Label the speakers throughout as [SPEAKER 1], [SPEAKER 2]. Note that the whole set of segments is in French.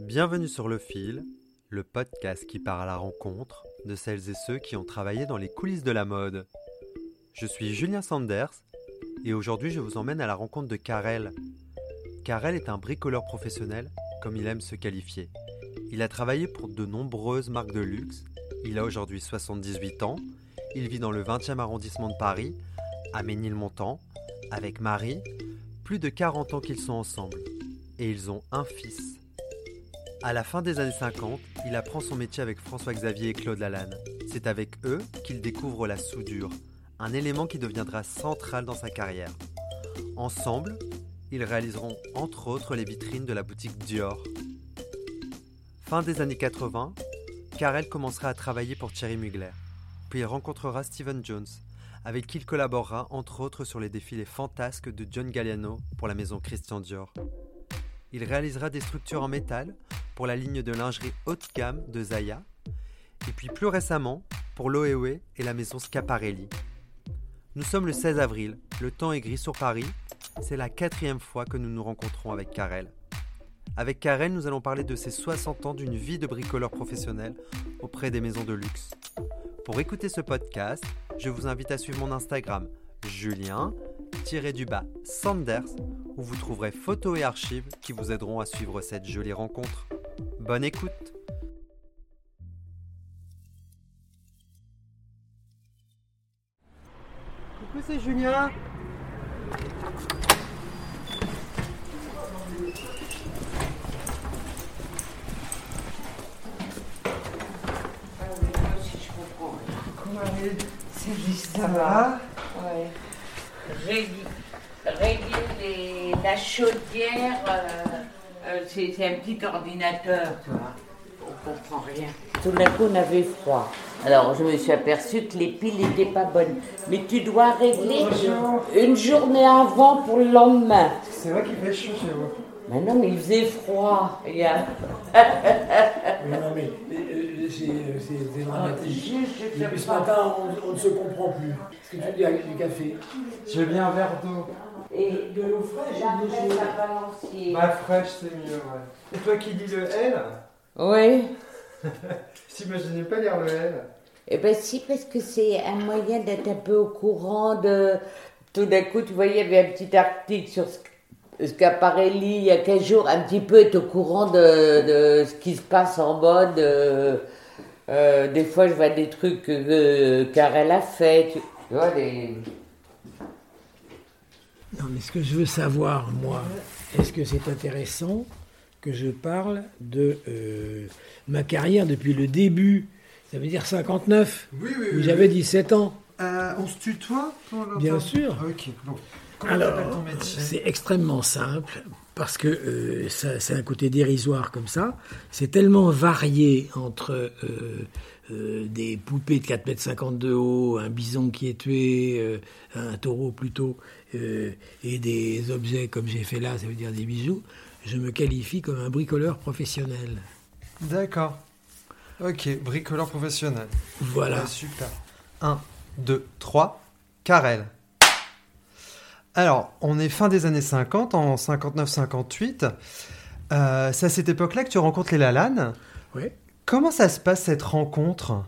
[SPEAKER 1] Bienvenue sur Le Fil, le podcast qui part à la rencontre de celles et ceux qui ont travaillé dans les coulisses de la mode. Je suis Julien Sanders et aujourd'hui je vous emmène à la rencontre de Karel. Karel est un bricoleur professionnel, comme il aime se qualifier. Il a travaillé pour de nombreuses marques de luxe, il a aujourd'hui 78 ans, il vit dans le 20e arrondissement de Paris, à Ménilmontant, avec Marie, plus de 40 ans qu'ils sont ensemble, et ils ont un fils. À la fin des années 50, il apprend son métier avec François-Xavier et Claude Lalanne. C'est avec eux qu'il découvre la soudure, un élément qui deviendra central dans sa carrière. Ensemble, ils réaliseront entre autres les vitrines de la boutique Dior. Fin des années 80, Karel commencera à travailler pour Thierry Mugler. Puis il rencontrera Steven Jones, avec qui il collaborera entre autres sur les défilés fantasques de John Galliano pour la maison Christian Dior. Il réalisera des structures en métal pour la ligne de lingerie haut de gamme de Zaya, et puis plus récemment pour l'Oewe et la maison Schiaparelli. Nous sommes le 16 avril, le temps est gris sur Paris, c'est la quatrième fois que nous nous rencontrons avec Karel. Avec Karel, nous allons parler de ses 60 ans d'une vie de bricoleur professionnel auprès des maisons de luxe. Pour écouter ce podcast, je vous invite à suivre mon Instagram, Julien, du bas Sanders, où vous trouverez photos et archives qui vous aideront à suivre cette jolie rencontre. Bonne écoute Coucou, c'est Julien
[SPEAKER 2] Comment c'est juste
[SPEAKER 1] Ça va
[SPEAKER 2] Ouais. Régler, régler les- la chaudière, euh, euh, c'est un petit ordinateur, tu vois. On comprend rien. Tout d'un coup, on avait froid. Alors, je me suis aperçue que les piles n'étaient pas bonnes. Mais tu dois régler une journée avant pour le lendemain.
[SPEAKER 1] C'est vrai qu'il fait chaud chez vous.
[SPEAKER 2] Mais non, mais il faisait froid. Il y a-
[SPEAKER 3] Mais non, mais euh, c'est c'est- dramatique. Depuis ce matin, on, on ne se comprend plus. Est-ce que tu dis avec du café?
[SPEAKER 1] Je veux bien un verre d'eau.
[SPEAKER 2] Et
[SPEAKER 3] De l'eau fraîche
[SPEAKER 2] la balancier.
[SPEAKER 1] Bah fraîche, c'est mieux, ouais. Et toi qui lis le L
[SPEAKER 2] Oui.
[SPEAKER 1] T'imaginais pas lire le L
[SPEAKER 2] Eh ben si, parce que c'est un moyen d'être un peu au courant de... Tout d'un coup, tu voyais, il y avait un petit article sur Sc- Schiaparelli il y a 15 jours, un petit peu être au courant de, de ce qui se passe en mode. euh, euh, des fois, je vois des trucs que Karel a fait, tu, tu vois, des...
[SPEAKER 3] Non, mais ce que je veux savoir, moi, est-ce que c'est intéressant que je parle de euh, ma carrière depuis le début? Ça veut dire 59,
[SPEAKER 1] Oui, oui,
[SPEAKER 3] où j'avais 17 ans.
[SPEAKER 1] Euh, on se tutoie
[SPEAKER 3] Bien sûr.
[SPEAKER 1] Ok, bon. Comment t'appelles ton
[SPEAKER 3] Alors,
[SPEAKER 1] métier?
[SPEAKER 3] c'est extrêmement simple parce que euh, ça, c'est un côté dérisoire comme ça. C'est tellement varié entre des poupées de 4,50 m de haut, un bison qui est tué, un taureau plutôt, euh, et des objets comme j'ai fait là, ça veut dire des bijoux. Je me qualifie comme un bricoleur professionnel.
[SPEAKER 1] D'accord. Ok, bricoleur professionnel.
[SPEAKER 3] Voilà.
[SPEAKER 1] Ouais, super. 1, 2, 3, Karel. Alors, on est fin des années 50, en 59-58. Euh, c'est à cette époque-là que tu rencontres les Lalanne.
[SPEAKER 3] Ouais.
[SPEAKER 1] Comment ça se passe cette rencontre?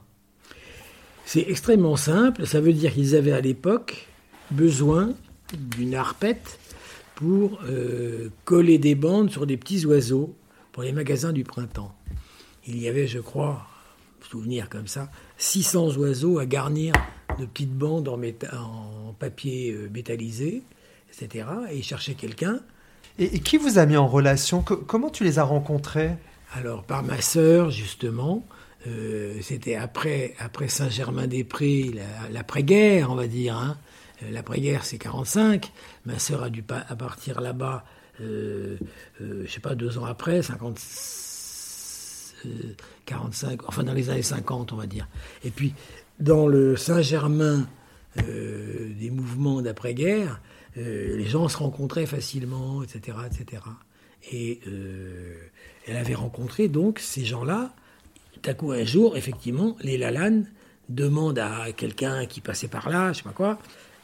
[SPEAKER 3] C'est extrêmement simple. Ça veut dire qu'ils avaient à l'époque besoin d'une arpette pour euh, coller des bandes sur des petits oiseaux pour les magasins du printemps. Il y avait, je crois, souvenir comme ça, 600 oiseaux à garnir de petites bandes en, méta- en papier euh, métallisé, etc. Et ils cherchaient quelqu'un.
[SPEAKER 1] et, et qui vous a mis en relation? Co- Comment tu les as rencontrés?
[SPEAKER 3] Alors, par ma sœur, justement, euh, c'était après, après Saint-Germain-des-Prés, la- l'après-guerre, on va dire. Hein. Euh, L'après-guerre, c'est 45. Ma sœur a dû partir là-bas, euh, euh, je sais pas, deux ans après, 50, euh, 45, enfin dans les années 50, on va dire. Et puis, dans le Saint-Germain euh, des mouvements d'après-guerre, euh, les gens se rencontraient facilement, etc., etc. Et euh, elle avait rencontré donc ces gens-là. À coup, un jour, effectivement, les Lalanne demandent à quelqu'un qui passait par là, je sais pas quoi.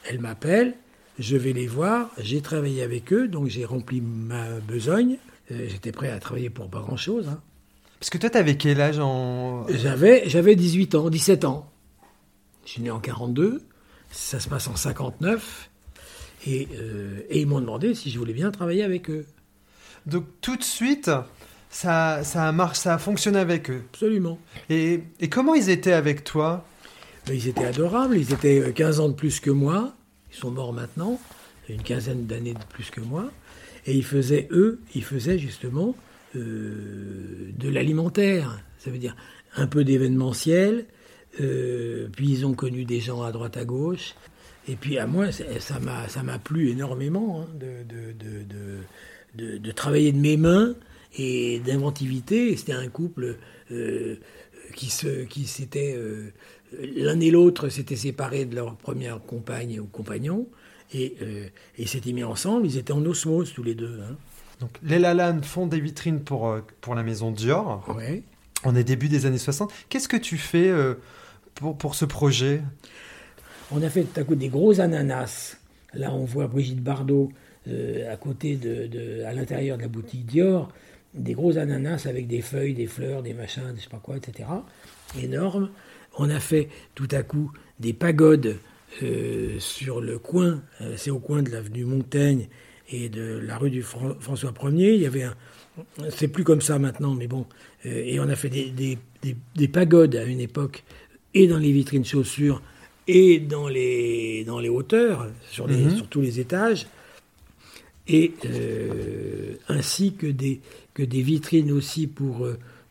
[SPEAKER 3] Elle m'appelle, je vais les voir. J'ai travaillé avec eux, donc j'ai rempli ma besogne. j'étais prêt à travailler pour pas grand-chose. Hein.
[SPEAKER 1] Parce que toi, tu avais quel âge en...
[SPEAKER 3] J'avais, j'avais 18 ans, 17 ans. Je suis né en 42, ça se passe en 59, et, et ils m'ont demandé si je voulais bien travailler avec eux.
[SPEAKER 1] Donc tout de suite, ça, ça, a ça a fonctionné avec eux.
[SPEAKER 3] Absolument.
[SPEAKER 1] Et, et comment ils étaient avec toi?
[SPEAKER 3] Ils étaient adorables, ils étaient 15 ans de plus que moi, sont morts maintenant, une quinzaine d'années de plus que moi, et ils faisaient, eux, ils faisaient justement euh, de l'alimentaire, ça veut dire un peu d'événementiel, euh, puis ils ont connu des gens à droite à gauche, et puis à moi, ça m'a plu énormément hein, de, de, de, de, travailler de mes mains et d'inventivité. C'était un couple euh, qui se, qui s'était l'un et l'autre s'étaient séparés de leur première compagne ou compagnon et, euh, et s'étaient mis ensemble. Ils étaient en osmose tous les deux. Hein.
[SPEAKER 1] Donc les Lalanne font des vitrines pour pour la maison Dior.
[SPEAKER 3] Ouais.
[SPEAKER 1] On est début des années 60. Qu'est-ce que tu fais pour, pour ce projet?
[SPEAKER 3] On a fait tout à coup des gros ananas. Là, on voit Brigitte Bardot à côté de, de à l'intérieur de la boutique Dior des gros ananas avec des feuilles, des fleurs, des machins, je sais pas quoi, etc. Énormes. On a fait tout à coup des pagodes euh, sur le coin, euh, c'est au coin de l'avenue Montaigne et de la rue du François 1er. Il y avait un. C'est plus comme ça maintenant, mais bon. Euh, et on a fait des, des, pagodes à une époque, et dans les vitrines chaussures, et dans les, dans les hauteurs, sur, les, mhm. sur tous les étages et ainsi que des, que des vitrines aussi pour,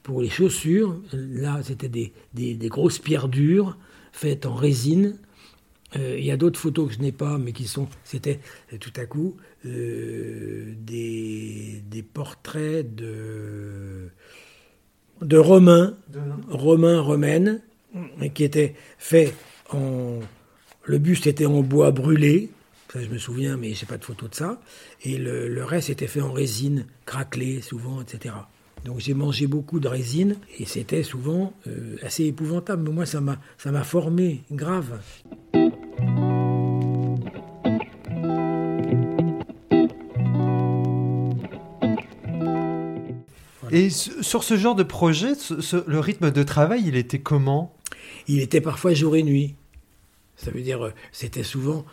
[SPEAKER 3] pour les chaussures. Là, c'était des, des, grosses pierres dures faites en résine. Euh, il y a d'autres photos que je n'ai pas, mais qui sont, c'était euh, tout à coup des, des, portraits de, de Romains, Romains, Romaines, qui étaient faits en. Le buste était en bois brûlé, ça, je me souviens, mais je n'ai pas de photo de ça. Et le, reste était fait en résine, craquelé souvent, etc. Donc j'ai mangé beaucoup de résine et c'était souvent euh, assez épouvantable. Mais moi, ça m'a, ça m'a formé grave.
[SPEAKER 1] Et sur ce genre de projet, le rythme de travail, il était comment?
[SPEAKER 3] Il était parfois jour et nuit. Ça veut dire, euh, c'était souvent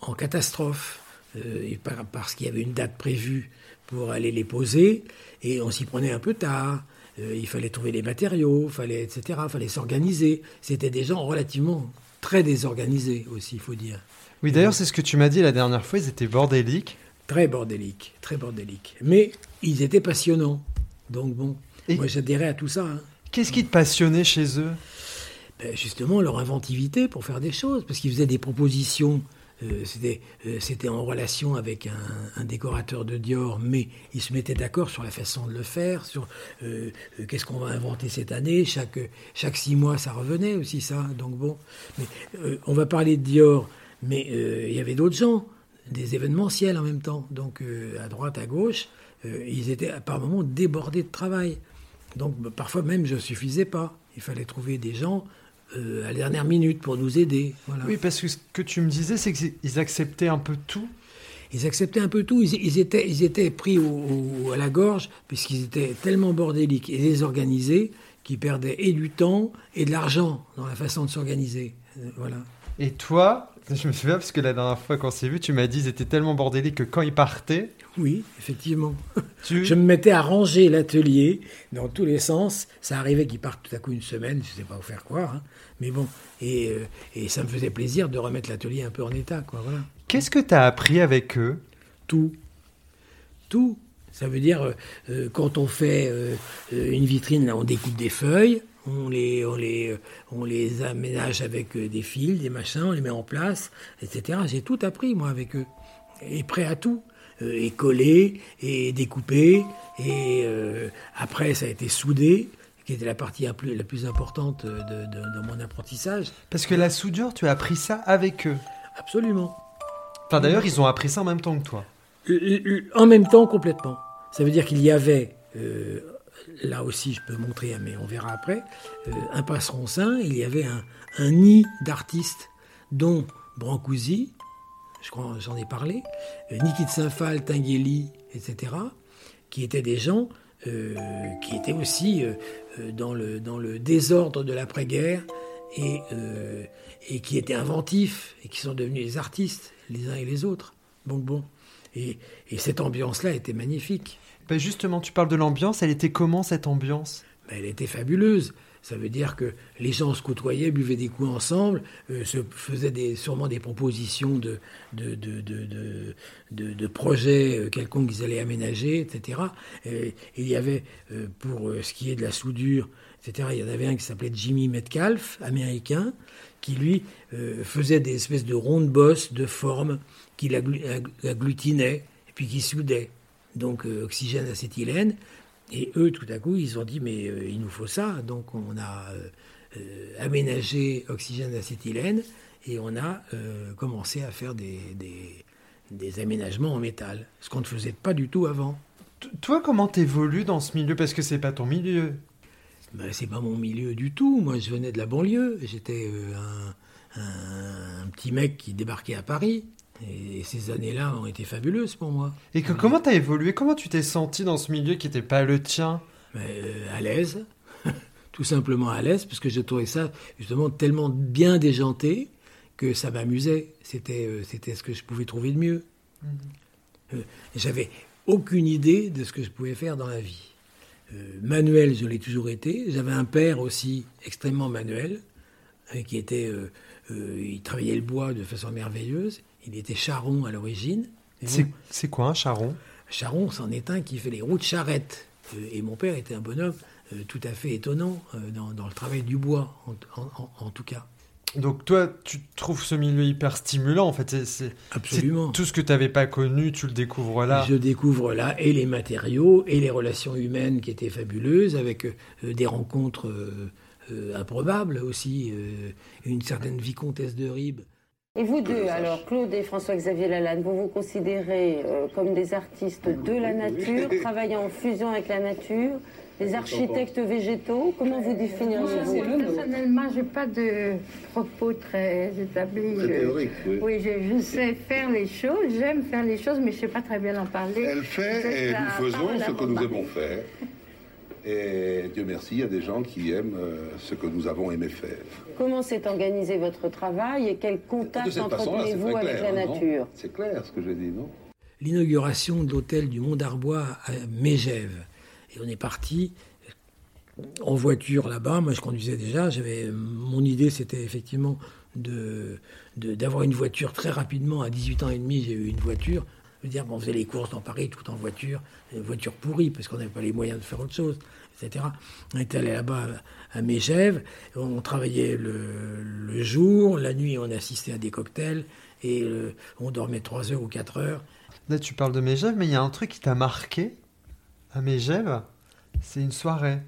[SPEAKER 3] en catastrophe, euh, parce qu'il y avait une date prévue pour aller les poser, et on s'y prenait un peu tard. Euh, il fallait trouver les matériaux, fallait, etc. Il fallait s'organiser. C'était des gens relativement très désorganisés aussi, il faut dire.
[SPEAKER 1] Oui, d'ailleurs, c'est ce que tu m'as dit la dernière fois, ils étaient bordéliques.
[SPEAKER 3] Très bordéliques, très bordéliques. Mais ils étaient passionnants. Donc bon, moi j'adhérais à tout ça. Hein.
[SPEAKER 1] Qu'est-ce qui te passionnait chez eux?
[SPEAKER 3] Ben, Justement, leur inventivité pour faire des choses, parce qu'ils faisaient des propositions c'était en relation avec un, décorateur de Dior, mais ils se mettaient d'accord sur la façon de le faire, sur euh, qu'est-ce qu'on va inventer cette année. Chaque, chaque six mois, ça revenait aussi, ça. Donc bon, on va parler de Dior, mais il y avait d'autres gens, des événementiels en même temps. Donc à droite, à gauche, ils étaient par moments débordés de travail. Donc parfois même, je ne suffisais pas. Il fallait trouver des gens euh, à la dernière minute pour nous aider.
[SPEAKER 1] Oui, parce que ce que tu me disais, c'est qu'ils acceptaient un peu tout.
[SPEAKER 3] Ils acceptaient un peu tout. Ils, étaient, ils étaient pris à la gorge, puisqu'ils étaient tellement bordéliques et désorganisés qu'ils perdaient et du temps et de l'argent dans la façon de s'organiser. Euh, voilà.
[SPEAKER 1] Et toi, je me souviens, parce que la dernière fois qu'on s'est vu, tu m'as dit qu'ils étaient tellement bordéliques que quand ils partaient.
[SPEAKER 3] Oui, effectivement. Je me mettais à ranger l'atelier dans tous les sens. Ça arrivait qu'ils partent tout à coup une semaine, je ne sais pas où faire quoi. Hein. Mais bon, et, euh, et, ça me faisait plaisir de remettre l'atelier un peu en état. Quoi, voilà.
[SPEAKER 1] Qu'est-ce que tu as appris avec eux?
[SPEAKER 3] Tout. Tout. Ça veut dire, euh, euh, quand on fait une vitrine, on découpe des feuilles, on les, on les, on les aménage avec des fils, des machins, on les met en place, etc. J'ai tout appris, moi, avec eux. Et prêt à tout. et collé, et découpé, et après, ça a été soudé qui était la partie la plus importante de, mon apprentissage.
[SPEAKER 1] Parce que la soudure, tu as appris ça avec eux
[SPEAKER 3] Absolument.
[SPEAKER 1] Enfin, d'ailleurs, ils ont appris ça en même temps que toi.
[SPEAKER 3] En même temps, complètement. Ça veut dire qu'il y avait, euh, là aussi je peux montrer, mais on verra après, euh, un passeron-saint, il y avait un, nid d'artistes, dont Brancusi, je crois j'en ai parlé, euh, Niki de Saint-Phal, Tinguely, etc. qui étaient des gens qui étaient aussi dans, le, dans le désordre de l'après-guerre et, et qui étaient inventifs et qui sont devenus des artistes, les uns et les autres. Bon, bon. Et, et cette ambiance-là était magnifique.
[SPEAKER 1] Ben justement, tu parles de l'ambiance. Elle était comment cette ambiance?
[SPEAKER 3] Ben Elle était fabuleuse. Ça veut dire que les gens se côtoyaient, buvaient des coups ensemble, euh, se faisaient des, sûrement des propositions de, projets euh, quelconques qu'ils allaient aménager, etc. Et, il y avait, euh, pour ce qui est de la soudure, etc., il y en avait un qui s'appelait Jimmy Metcalf, américain, qui lui faisait des espèces de rondes bosses de forme qu'il agglutinait et puis qui soudait. Donc oxygène, acétylène. Et eux, tout à coup, ils ont dit, mais euh, il nous faut ça. Donc on a euh, euh, aménagé oxygène acétylène et on a commencé à faire des, des, aménagements en métal, ce qu'on ne faisait pas du tout avant.
[SPEAKER 1] Toi, comment t'évolues dans ce milieu? Parce que c'est pas ton milieu.
[SPEAKER 3] Ben, c'est pas mon milieu du tout. Moi, je venais de la banlieue. J'étais un, un, petit mec qui débarquait à Paris. Et ces années-là ont été fabuleuses pour moi.
[SPEAKER 1] Et que, comment tu as évolué? Comment tu t'es senti dans ce milieu qui n'était pas le tien?
[SPEAKER 3] Euh, À l'aise, tout simplement à l'aise, parce que je trouvais ça justement tellement bien déjanté que ça m'amusait. C'était, euh, c'était ce que je pouvais trouver de mieux. Mhm. Euh, j'avais aucune idée de ce que je pouvais faire dans la vie. manuel, je l'ai toujours été. J'avais un père aussi extrêmement manuel, qui était, il travaillait le bois de façon merveilleuse. Il était charron à l'origine.
[SPEAKER 1] C'est quoi un charron
[SPEAKER 3] Charron, c'en est un qui fait les roues de charrette. Euh, et mon père était un bonhomme euh, tout à fait étonnant euh, dans, le travail du bois, en, tout cas.
[SPEAKER 1] Donc toi, tu trouves ce milieu hyper stimulant, en fait. C'est,
[SPEAKER 3] Absolument.
[SPEAKER 1] tout ce que tu n'avais pas connu, tu le découvres là.
[SPEAKER 3] Je découvre là et les matériaux et les relations humaines qui étaient fabuleuses, avec des rencontres improbables aussi, une certaine vicomtesse de Ribes
[SPEAKER 4] et vous deux, alors Claude et François-Xavier Lalanne, vous vous considérez euh, comme des artistes de la nature, travaillant en fusion avec la nature, des architectes végétaux Comment vous définiriez-vous
[SPEAKER 5] Personnellement, je n'ai pas de propos très établis. théorique, oui. oui je, sais faire les choses, j'aime faire les choses, mais je ne sais pas très bien en parler.
[SPEAKER 6] Elle fait et nous faisons ce que nous aimons faire. Et Dieu merci, il y a des gens qui aiment euh, ce que nous avons aimé faire.
[SPEAKER 4] Comment s'est organisé votre travail et quel contact entretenez-vous avec la hein, nature?
[SPEAKER 6] C'est clair ce que j'ai dit, non?
[SPEAKER 3] L'inauguration de l'hôtel du Mont d'Arbois à Mégève. Et on est parti en voiture là-bas. Moi, je conduisais déjà. J'avais mon idée, c'était effectivement de d'avoir une voiture très rapidement. À 18 ans et demi, j'ai eu une voiture dire, on faisait les courses dans Paris tout en voiture, une voiture pourrie, parce qu'on n'avait pas les moyens de faire autre chose, etc. On était allé là-bas à Mégève, on travaillait le, jour, la nuit on assistait à des cocktails, et euh, on dormait 3 heures ou 4 heures.
[SPEAKER 1] Là tu parles de Mégève, mais il y a un truc qui t'a marqué à Mégève, c'est une soirée.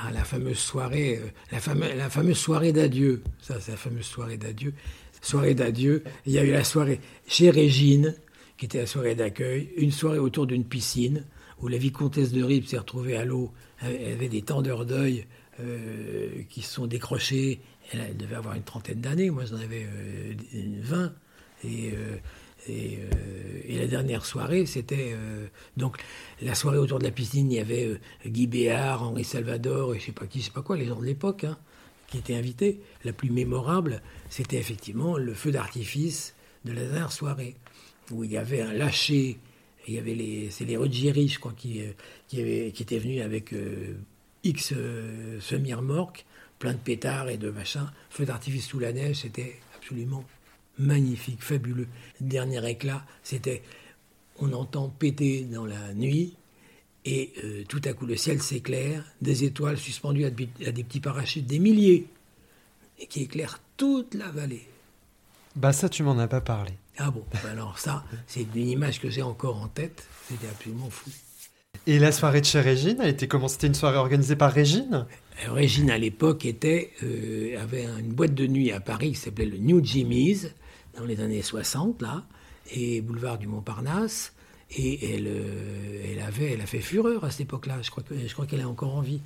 [SPEAKER 3] Ah, la fameuse soirée, euh, la, fameuse, la fameuse soirée d'adieu. Ça, c'est la fameuse soirée d'adieu. Soirée d'adieu. Il y a eu la soirée chez Régine, qui était la soirée d'accueil, une soirée autour d'une piscine où la vicomtesse de Ribes s'est retrouvée à l'eau. Elle avait des tendeurs d'œil euh, qui se sont décrochés. Elle, devait avoir une trentaine d'années, moi j'en avais euh, 20. Et, euh, euh, et, la dernière soirée, c'était. donc la soirée autour de la piscine, il y avait Guy Béard, Henri Salvador, et je sais pas qui, je sais pas quoi, les gens de l'époque, hein, qui étaient invités. La plus mémorable, c'était effectivement le feu d'artifice de la dernière soirée où il y avait un lâcher. Il y avait les, c'est les Ruggieri, je crois, qui, euh, qui, étaient venus avec euh, X euh, semi-remorques, plein de pétards et de machins, feu d'artifice sous la neige, c'était absolument magnifique, fabuleux. Dernier éclat, c'était, on entend péter dans la nuit, et tout à coup le ciel s'éclaire, des étoiles suspendues à, à des petits parachutes, des milliers, et qui éclairent toute la vallée.
[SPEAKER 1] Bah ça, tu m'en as pas parlé.
[SPEAKER 3] Ah bon, bah alors ça, c'est une image que j'ai encore en tête. C'était absolument fou.
[SPEAKER 1] Et la soirée de chez Régine, elle était comment? C'était une soirée organisée par Régine?
[SPEAKER 3] Euh, Régine, à l'époque, était euh, avait une boîte de nuit à Paris qui s'appelait le New Jimmy's, dans les années 60, là, et boulevard du Montparnasse. Et elle, euh, elle, avait, elle a fait fureur à cette époque-là. Je crois, je crois qu'elle est encore en vie.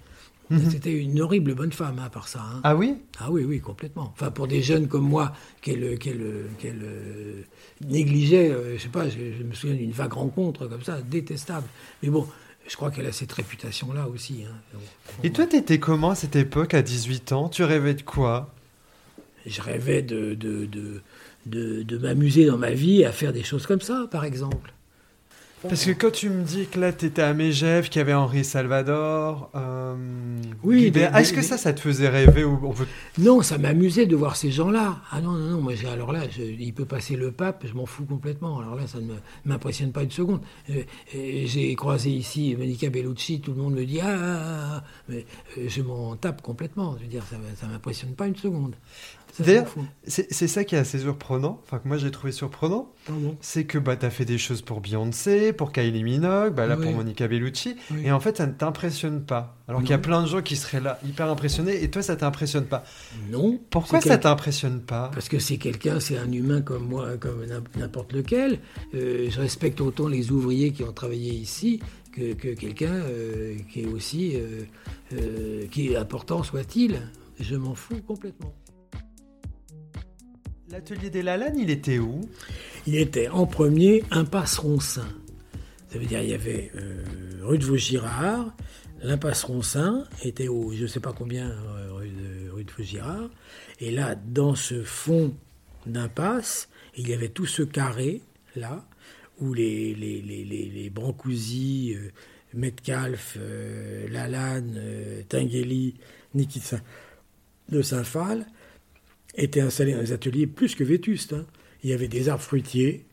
[SPEAKER 3] Mhm. C'était une horrible bonne femme, à hein, part ça. Hein.
[SPEAKER 1] Ah oui?
[SPEAKER 3] Ah oui, oui, complètement. Enfin, pour des jeunes comme moi, qu'elle qu'elle euh, négligeait, euh, je sais pas, je, me souviens d'une vague rencontre comme ça, détestable. Mais bon, je crois qu'elle a cette réputation-là aussi. Hein.
[SPEAKER 1] Et toi, tu étais comment à cette époque, à 18 ans? Tu rêvais de quoi?
[SPEAKER 3] Je rêvais de, de, de, de m'amuser dans ma vie à faire des choses comme ça, par exemple.
[SPEAKER 1] Parce que quand tu me dis que là, tu étais à Megève, qu'il y avait Henri Salvador, euh,
[SPEAKER 3] oui,
[SPEAKER 1] est-ce que ça, ça te faisait rêver ou
[SPEAKER 3] Non, ça m'amusait de voir ces gens-là. Ah non, non, non, moi, alors là, il peut passer le pape, je m'en fous complètement. Alors là, ça ne m'impressionne pas une seconde. Euh, j'ai croisé ici Monica Bellucci, tout le monde me dit ah, ah, ah, ah. mais euh, je m'en tape complètement. Je veux dire, ça ne m'impressionne pas une seconde.
[SPEAKER 1] D'ailleurs, c'est ça qui est assez surprenant, enfin que moi j'ai trouvé surprenant, c'est que bah, tu as fait des choses pour Beyoncé, pour Kylie Minogue, bah, là pour Monica Bellucci, et en fait ça ne t'impressionne pas. Alors qu'il y a plein de gens qui seraient là hyper impressionnés, et toi ça t'impressionne pas.
[SPEAKER 3] Non.
[SPEAKER 1] Pourquoi ça t'impressionne pas?
[SPEAKER 3] Parce que c'est quelqu'un, c'est un humain comme moi, comme n'importe lequel. Euh, je respecte autant les ouvriers qui ont travaillé ici que, quelqu'un euh, qui est aussi, euh, qui est important soit-il. Je m'en fous complètement.
[SPEAKER 1] L'atelier des Lalanne, il était où?
[SPEAKER 3] Il était en premier impasse Roncin. Ça veut dire il y avait euh, rue de Vaugirard, l'impasse Roncin était au je ne sais pas combien euh, rue, de, rue Vaugirard. Et là, dans ce fond d'impasse, il y avait tout ce carré là où les, les, les, les, les Brancusi, euh, Metcalf, Lalanne, Tinguely, Nikita de Saint-Phal étaient installés dans des ateliers plus que vétustes. Hein. Il y avait des arbres fruitiers.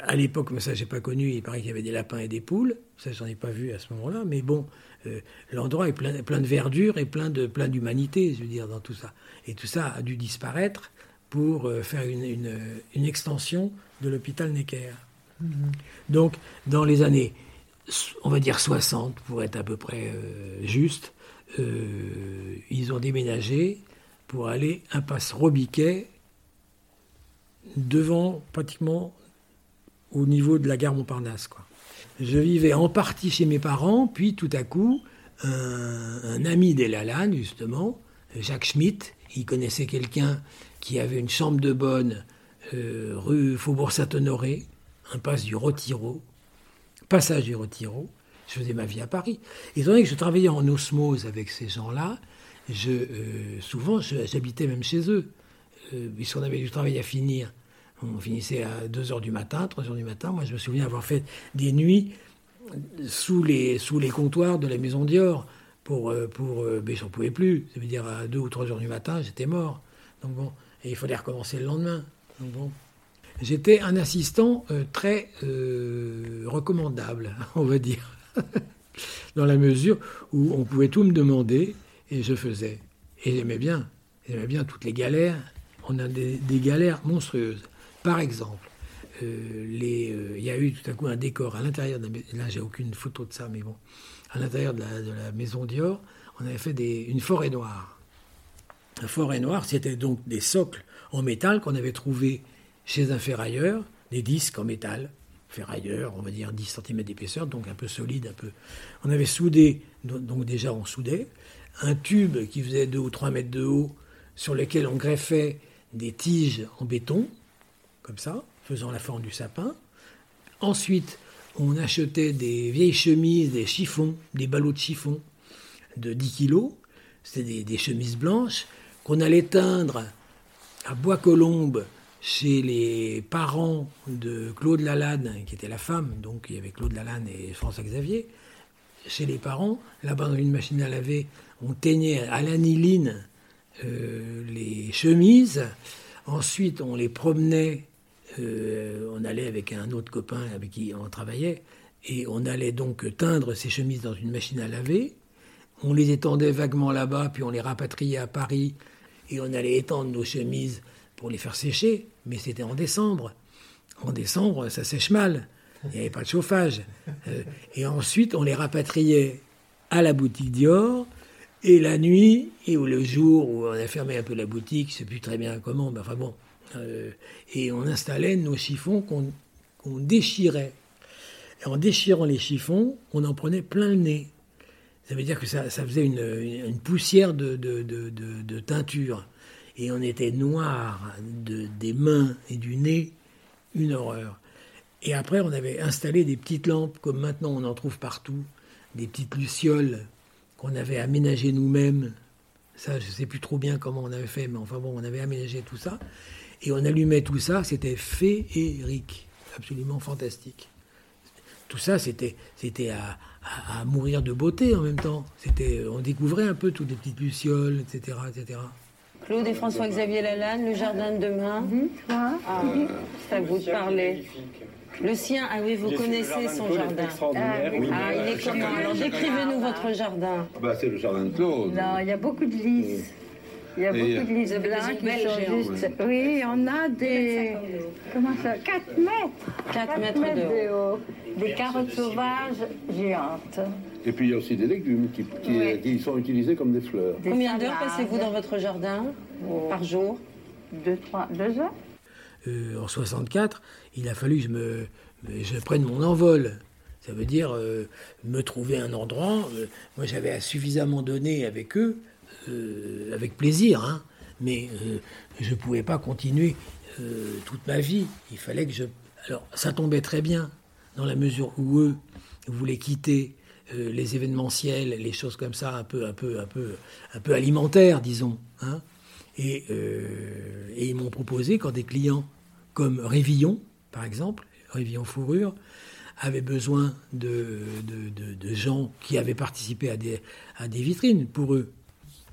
[SPEAKER 3] À l'époque, mais ça, j'ai pas connu. Il paraît qu'il y avait des lapins et des poules. Ça, j'en ai pas vu à ce moment-là. Mais bon, euh, l'endroit est plein, plein, de verdure et plein de plein d'humanité, je veux dire, dans tout ça. Et tout ça a dû disparaître pour euh, faire une, une, extension de l'hôpital Necker. Mm-hmm. Donc, dans les années, on va dire 60, pour être à peu près euh, juste, ils ont déménagé pour aller impasse Robiquet, devant pratiquement au niveau de la gare Montparnasse. Quoi. Je vivais en partie chez mes parents, puis tout à coup, un, ami des Lalanne, justement, Jacques Schmitt, il connaissait quelqu'un qui avait une chambre de bonne euh, rue Faubourg Saint-Honoré, impasse du Retiro, passage du Retiro. Je faisais ma vie à Paris. Étant donné que je travaillais en osmose avec ces gens-là, je, euh, souvent, j'habitais même chez eux, euh, puisqu'on avait du travail à finir. On finissait à 2 h du matin, 3 h du matin. Moi, je me souviens avoir fait des nuits sous les, sous les comptoirs de la maison Dior. Pour, euh, pour, mais j'en pouvais plus. Ça veut dire à 2 ou 3 heures du matin, j'étais mort. Donc bon, et il fallait recommencer le lendemain. Donc bon. J'étais un assistant très recommandable, on va dire, dans la mesure où on pouvait tout me demander et je faisais. Et j'aimais bien. J'aimais bien toutes les galères. On a des, galères monstrueuses. Par exemple, euh, euh, il y a eu tout à coup un décor à l'intérieur de la Là, j'ai aucune photo de ça, mais bon. À l'intérieur de la, maison Dior, on avait fait une forêt noire. La forêt noire, c'était donc des socles en métal qu'on avait trouvés chez un ferrailleur, des disques en métal, ferrailleur, on va dire 10 cm d'épaisseur, donc un peu solide, un peu. On avait soudé, donc déjà on soudait, un tube qui faisait 2 ou 3 mètres de haut, sur lequel on greffait des tiges en béton, comme ça, faisant la forme du sapin. Ensuite, on achetait des vieilles chemises, des chiffons, des ballots de chiffon de 10 kilos. C'était des, chemises blanches qu'on allait teindre à Bois-Colombes chez les parents de Claude Lalanne, qui était la femme, donc il y avait Claude Lalanne et François Xavier. Chez les parents, là-bas dans une machine à laver, on teignait à l'aniline euh, les chemises. Ensuite, on les promenait. Euh, on allait avec un autre copain avec qui on travaillait. Et on allait donc teindre ces chemises dans une machine à laver. On les étendait vaguement là-bas, puis on les rapatriait à Paris. Et on allait étendre nos chemises pour les faire sécher. Mais c'était en décembre. En décembre, ça sèche mal. Il n'y avait pas de chauffage. Euh, et ensuite, on les rapatriait à la boutique Dior et la nuit, et le jour où on a fermé un peu la boutique, je ne sais plus très bien comment, enfin bon, euh, et on installait nos chiffons qu'on déchirait. Et en déchirant les chiffons, on en prenait plein le nez. Ça veut dire que ça, faisait une, poussière de, de, teinture. Et on était noir des mains et du nez, une horreur. Et après, on avait installé des petites lampes, comme maintenant on en trouve partout, des petites lucioles qu'on avait aménagées nous-mêmes. Ça, je ne sais plus trop bien comment on avait fait, mais enfin bon, on avait aménagé tout ça. Et on allumait tout ça, c'était féerique, absolument fantastique. Tout ça, c'était, c'était à, à, mourir de beauté en même temps. C'était, on découvrait un peu toutes les petites lucioles, etc., etc.
[SPEAKER 4] Claude et François-Xavier Lalanne, le jardin de demain. Ah, c'est à vous de parler. Le sien, ah oui, vous connaissez son jardin. Ah, ah, il est comment Alors décrivez-nous votre jardin.
[SPEAKER 6] Ah bah, c'est le jardin de Claude.
[SPEAKER 5] Non, il y a beaucoup de lys. Il y a beaucoup de lys blancs qui sont juste. Oui, on a des. Comment ça 4 mètres
[SPEAKER 4] 4, mètres, de haut.
[SPEAKER 5] Des carottes sauvages géantes.
[SPEAKER 6] Et puis il y a aussi des légumes qui, qui, sont utilisés comme des fleurs.
[SPEAKER 4] Combien d'heures passez-vous dans votre jardin par jour?
[SPEAKER 5] Deux, trois, deux heures.
[SPEAKER 3] Euh, en 64, il a fallu que je prenne mon envol. Ça veut dire euh, me trouver un endroit. Euh, moi, j'avais suffisamment donné avec eux, avec plaisir, hein, mais je ne pouvais pas continuer toute ma vie. Il fallait que je. Alors, ça tombait très bien, dans la mesure où eux voulaient quitter les événementiels, les choses comme ça, un peu, un peu, un peu, un peu alimentaires, disons. Hein. Et, ils m'ont proposé, quand des clients comme Révillon, par exemple, Révillon Fourrure, avait besoin de, gens qui avaient participé à des, à des vitrines pour eux.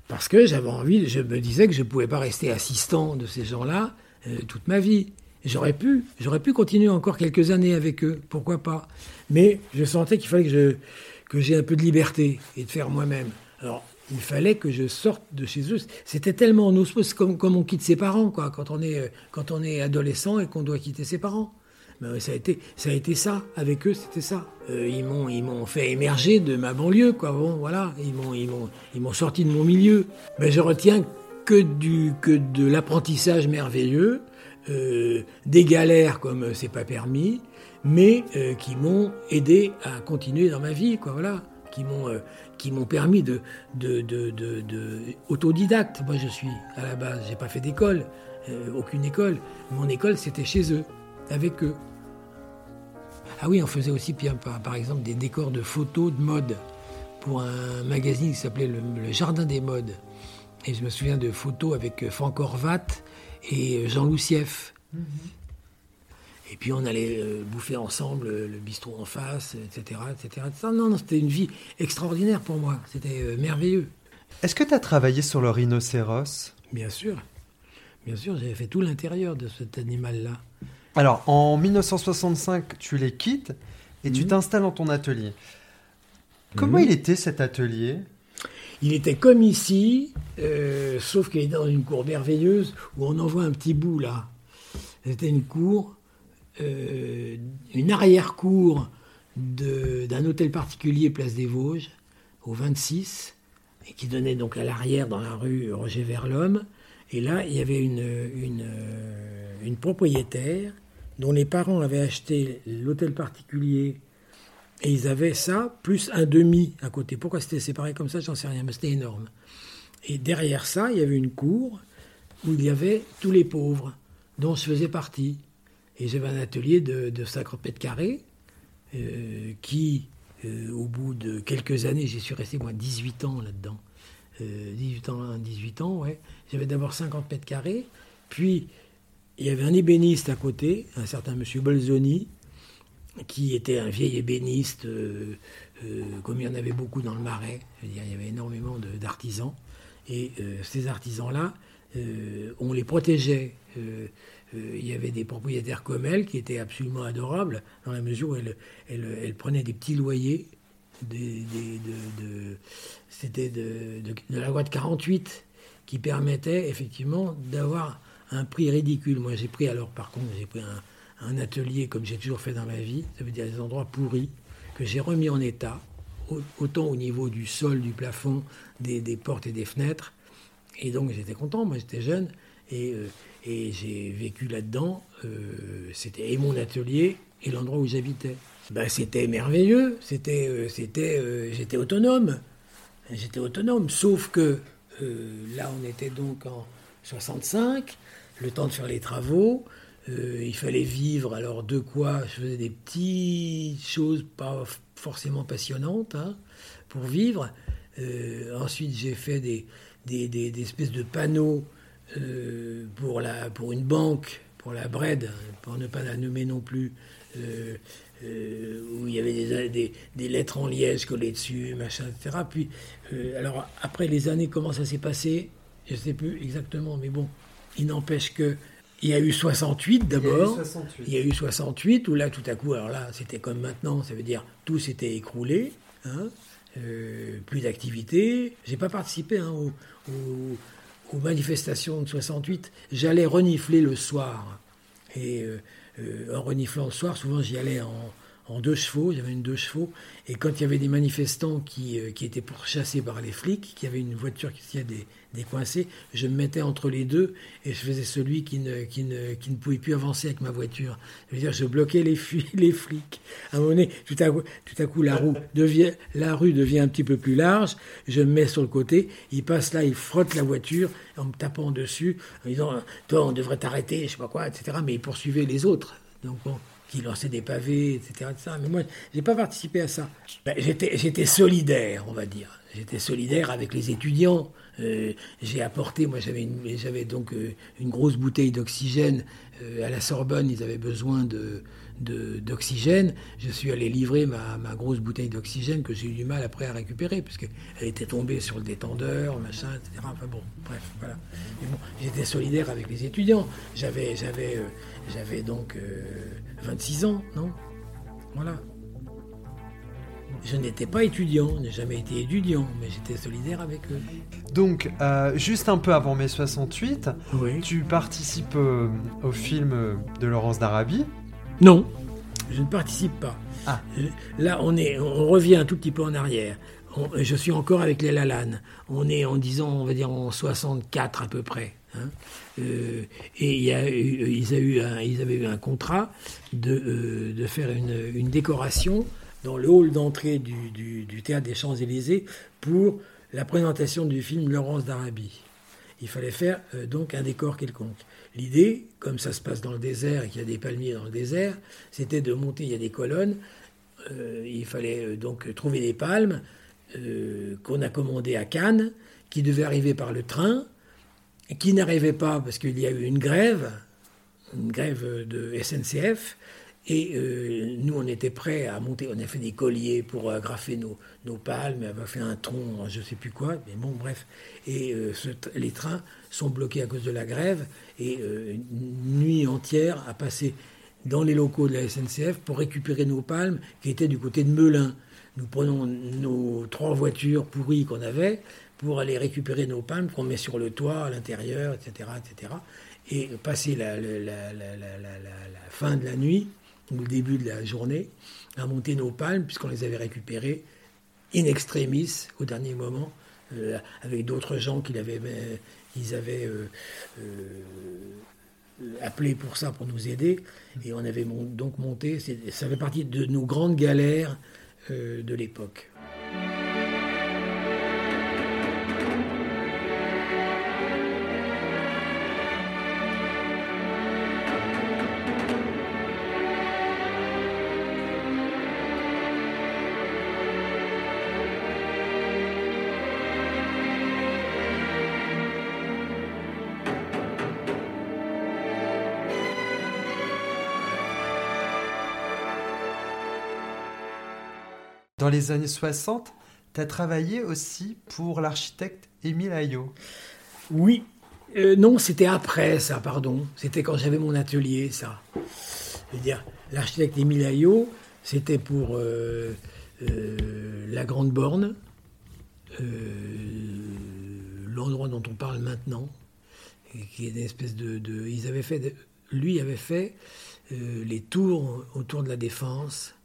[SPEAKER 3] Parce que j'avais envie, je me disais que je ne pouvais pas rester assistant de ces gens-là euh, toute ma vie. J'aurais pu, continuer encore quelques années avec eux, pourquoi pas. Mais je sentais qu'il fallait que je que j'ai un peu de liberté et de faire moi-même. Il fallait que je sorte de chez eux. C'était tellement en osmose, comme, comme on quitte ses parents, quoi, quand on est, quand on est adolescent et qu'on doit quitter ses parents. Mais ça a été, ça a été ça. Avec eux, c'était ça. Euh, ils m'ont, ils m'ont fait émerger de ma banlieue, quoi. Voilà. Ils m'ont, ils m'ont, ils m'ont sorti de mon milieu. Mais je retiens que du, que de l'apprentissage merveilleux, euh, des galères comme c'est pas permis, mais euh, qui m'ont aidé à continuer dans ma vie, quoi. Voilà. Qui m'ont, qui m'ont permis de, de, de, de, autodidacte. Moi, je suis à la base, j'ai pas fait d'école, euh, aucune école. Mon école, c'était chez eux, avec eux. Ah oui, on faisait aussi, par, par exemple, des décors de photos de mode pour un magazine qui s'appelait le, Jardin des modes. Et je me souviens de photos avec Franck Horvat et Jean Loussieff. Mm-hmm. Et puis on allait euh, bouffer ensemble euh, le bistrot en face, etc. etc., Non, non, c'était une vie extraordinaire pour moi. C'était euh, merveilleux.
[SPEAKER 1] Est-ce que tu as travaillé sur le rhinocéros?
[SPEAKER 3] Bien sûr. Bien sûr, j'avais fait tout l'intérieur de cet animal-là.
[SPEAKER 1] Alors, en 1965, tu les quittes et tu mhm. t'installes dans ton atelier. Comment mhm. il était cet atelier?
[SPEAKER 3] Il était comme ici, sauf qu'il est dans une cour merveilleuse où on en voit un petit bout là. C'était une cour euh, une arrière-cour d'un hôtel particulier place des Vosges, au 26, et qui donnait donc à l'arrière dans la rue Roger Verlhomme. Et là, il y avait une, une, euh, une propriétaire dont les parents avaient acheté l'hôtel particulier et ils avaient ça, plus un demi à côté. Pourquoi c'était séparé comme ça, j'en sais rien, mais c'était énorme. Et derrière ça, il y avait une cour où il y avait tous les pauvres, dont je faisais partie. Et j'avais un atelier de, de 50 mètres carrés euh, qui, euh, au bout de quelques années, j'y suis resté moi 18 ans là-dedans. 18 euh, ans, 18 ans, ouais. J'avais d'abord 50 mètres carrés, puis il y avait un ébéniste à côté, un certain monsieur Bolzoni, qui était un vieil ébéniste, comme il y en avait beaucoup dans le Marais. il y avait énormément d'artisans. Et ces artisans-là, on les protégeait euh, il y avait des propriétaires comme elle qui étaient absolument adorables, dans la mesure où elle, prenait des petits loyers. C'était de, la loi de 48 qui permettait effectivement d'avoir un prix ridicule. Moi, j'ai pris alors, par contre, j'ai pris un, atelier comme j'ai toujours fait dans ma vie, ça veut dire des endroits pourris, que j'ai remis en état, autant au niveau du sol, du plafond, des, portes et des fenêtres. Et donc j'étais content, moi j'étais jeune, et, euh, et j'ai vécu là-dedans. Euh, c'était mon atelier et l'endroit où j'habitais. Ben, c'était merveilleux. C'était, euh, c'était, j'étais autonome. J'étais autonome. Sauf que là, on était donc en 65, le temps de faire les travaux. il fallait vivre. Alors de quoi? Je faisais des petites choses pas forcément passionnantes hein, pour vivre. ensuite, j'ai fait des, des, des, espèces de panneaux pour, la, pour une banque, pour la BRED, pour ne pas la nommer non plus. Euh, où il y avait des, des, lettres en liège collées dessus, machin, etc. Puis, euh, alors après les années, comment ça s'est passé? Je ne sais plus exactement, mais bon, il n'empêche que il y a eu 68 d'abord. Il y a eu 68 où là, tout à coup, alors là, c'était comme maintenant, ça veut dire tout s'était écroulé, hein, euh, plus d'activité. J'ai pas participé hein, aux, manifestations de 68. J'allais renifler le soir et euh, en reniflant le soir, souvent j'y allais en, en deux chevaux, il y avait une deux chevaux, et quand il y avait des manifestants qui, euh, qui étaient pourchassés par les flics, qui avait une voiture qui s'y des, des coincés, je me mettais entre les deux et je faisais celui qui ne, qui ne, qui ne pouvait plus avancer avec ma voiture. Je veux dire, je bloquais les, les flics. À un moment donné, tout à coup, tout à coup la, roue devient, la rue devient un petit peu plus large, je me mets sur le côté, il passe là, il frotte la voiture en me tapant dessus, en disant, toi on devrait t'arrêter, je sais pas quoi, etc. Mais il poursuivait les autres. Donc bon qui lançait des pavés, etc. Mais moi, j'ai pas participé à ça. Ben, j'étais solidaire, on va dire. J'étais solidaire avec les étudiants. Euh, j'ai apporté, moi j'avais donc euh, une grosse bouteille d'oxygène euh, à la Sorbonne, ils avaient besoin d'oxygène. je suis allé livrer ma, grosse bouteille d'oxygène que j'ai eu du mal après à récupérer, puisqu'elle était tombée sur le détendeur, machin, etc. Enfin bon, bref, voilà. Bon, j'étais solidaire avec les étudiants. J'avais, j'avais donc 26 ans, non? Voilà. Je n'étais pas étudiant, je n'ai jamais été étudiant, mais j'étais solidaire avec eux.
[SPEAKER 1] Donc, euh, juste un peu avant mai 68, tu participes euh, au film de Laurence d'Arabie
[SPEAKER 3] Non, je ne participe pas. Ah. Là, on, est, on revient un tout petit peu en arrière. je suis encore avec les Lalanne. On est en disant, on va dire en 64 à peu près. Hein. Euh, et y a ils, a eu ils avaient eu un contrat de, de faire une, une décoration dans le hall d'entrée du, théâtre des Champs-Élysées pour la présentation du film Laurence d'Arabie. Il fallait faire euh, donc un décor quelconque. L'idée, comme ça se passe dans le désert et qu'il y a des palmiers dans le désert, c'était de monter, il y a des colonnes, euh, il fallait euh, donc trouver des palmes qu'on a commandées à Cannes, qui devaient arriver par le train, qui n'arrivaient pas parce qu'il y a eu une grève, une grève de SNCF, et euh, nous, on était prêts à monter. On a fait des colliers pour agrafer nos, nos palmes. On a fait un tronc, je ne sais plus quoi. Mais bon, bref. Et euh, les trains sont bloqués à cause de la grève. Et euh, une nuit entière à passer dans les locaux de la SNCF pour récupérer nos palmes qui étaient du côté de Melun. Nous prenons nos trois voitures pourries qu'on avait pour aller récupérer nos palmes qu'on met sur le toit, à l'intérieur, etc., etc. Et passer la fin de la nuit au début de la journée, à monter nos palmes, puisqu'on les avait récupérées in extremis au dernier moment, euh, avec d'autres gens qui avaient, euh, avaient euh, appelé pour ça, pour nous aider. Et on avait donc monté, ça fait partie de nos grandes galères de l'époque.
[SPEAKER 1] Dans les années 60, tu as travaillé aussi pour l'architecte Émile Ayot.
[SPEAKER 3] Oui. Euh, non, c'était après ça, pardon. C'était quand j'avais mon atelier, ça. Je dire, l'architecte Émile Ayot, c'était pour euh, euh, la Grande Borne, l'endroit dont on parle maintenant, qui est une espèce de, ils avaient fait, lui avait fait les tours autour de la Défense,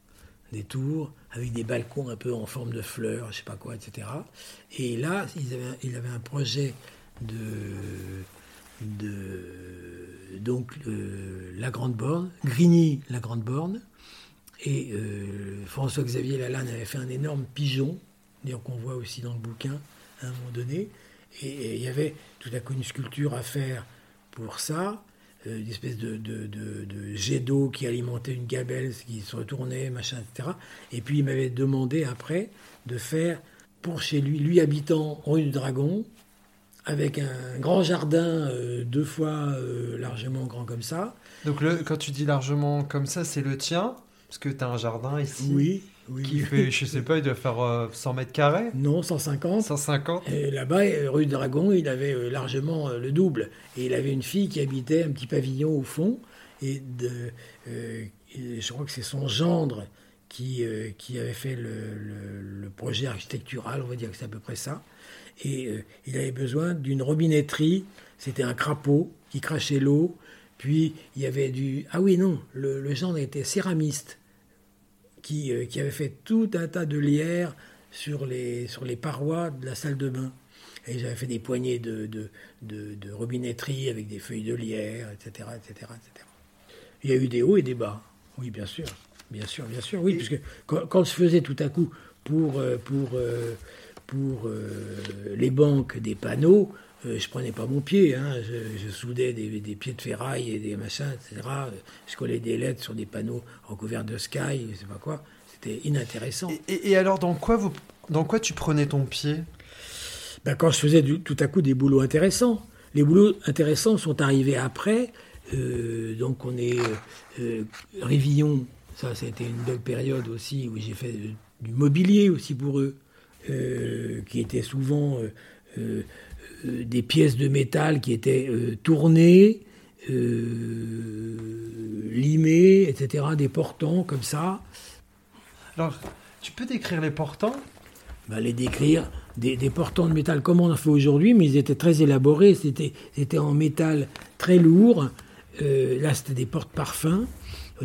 [SPEAKER 3] des tours avec des balcons un peu en forme de fleurs, je sais pas quoi, etc. Et là, ils avaient, il avait un projet de, de donc euh, la Grande Borne, Grigny, la Grande Borne, et euh, François-Xavier Lalanne avait fait un énorme pigeon, d'ailleurs qu'on voit aussi dans le bouquin à un moment donné, et, il y avait tout à coup une sculpture à faire pour ça. Une espèce de, de, jet d'eau qui alimentait une gabelle qui se retournait, machin, etc. Et puis il m'avait demandé après de faire pour chez lui, lui habitant rue du Dragon, avec un grand jardin deux fois largement grand comme ça.
[SPEAKER 1] Donc le, quand tu dis largement comme ça, c'est le tien Parce que tu as un jardin ici
[SPEAKER 3] Oui,
[SPEAKER 1] qui fait, je sais pas, il doit faire 100 euh, mètres carrés
[SPEAKER 3] Non, 150.
[SPEAKER 1] 150
[SPEAKER 3] Et là-bas, euh, rue Dragon, il avait euh, largement le double. Et il avait une fille qui habitait un petit pavillon au fond. Et de, je crois que c'est son gendre qui, qui avait fait le, projet architectural, on va dire que c'est à peu près ça. Et il avait besoin d'une robinetterie. C'était un crapaud qui crachait l'eau. Puis il y avait du... Ah oui, non, le, le gendre était céramiste. Euh, qui, avait fait tout un tas de lierre sur les, sur les parois de la salle de bain. Et j'avais fait des poignées de, de, de, robinetterie avec des feuilles de lierre, etc., etc., etc. Il y a eu des hauts et des bas. Oui, bien sûr. Bien sûr, bien sûr. Oui, puisque quand, quand se faisait tout à coup pour, euh, pour, euh, pour les banques des panneaux, je je prenais pas mon pied, hein. je, soudais des, des, pieds de ferraille et des machins, etc. Je collais des lettres sur des panneaux recouverts de sky, je sais pas quoi. C'était inintéressant.
[SPEAKER 1] Et, alors, dans quoi, vous, dans quoi tu prenais ton pied?
[SPEAKER 3] Ben, Quand je faisais tout à coup des boulots intéressants. Les boulots intéressants sont arrivés après. Euh, donc, on est euh, Révillon, ça, ça a été une belle période aussi où j'ai fait du mobilier aussi pour eux, euh, qui était souvent euh, des pièces de métal qui étaient euh, tournées, euh, limées, etc., des portants comme ça.
[SPEAKER 1] Alors, tu peux décrire les portants?
[SPEAKER 3] Bah, Les décrire, des, portants de métal comme on en fait aujourd'hui, mais ils étaient très élaborés, c'était, c'était en métal très lourd. là, c'était des portes-parfums,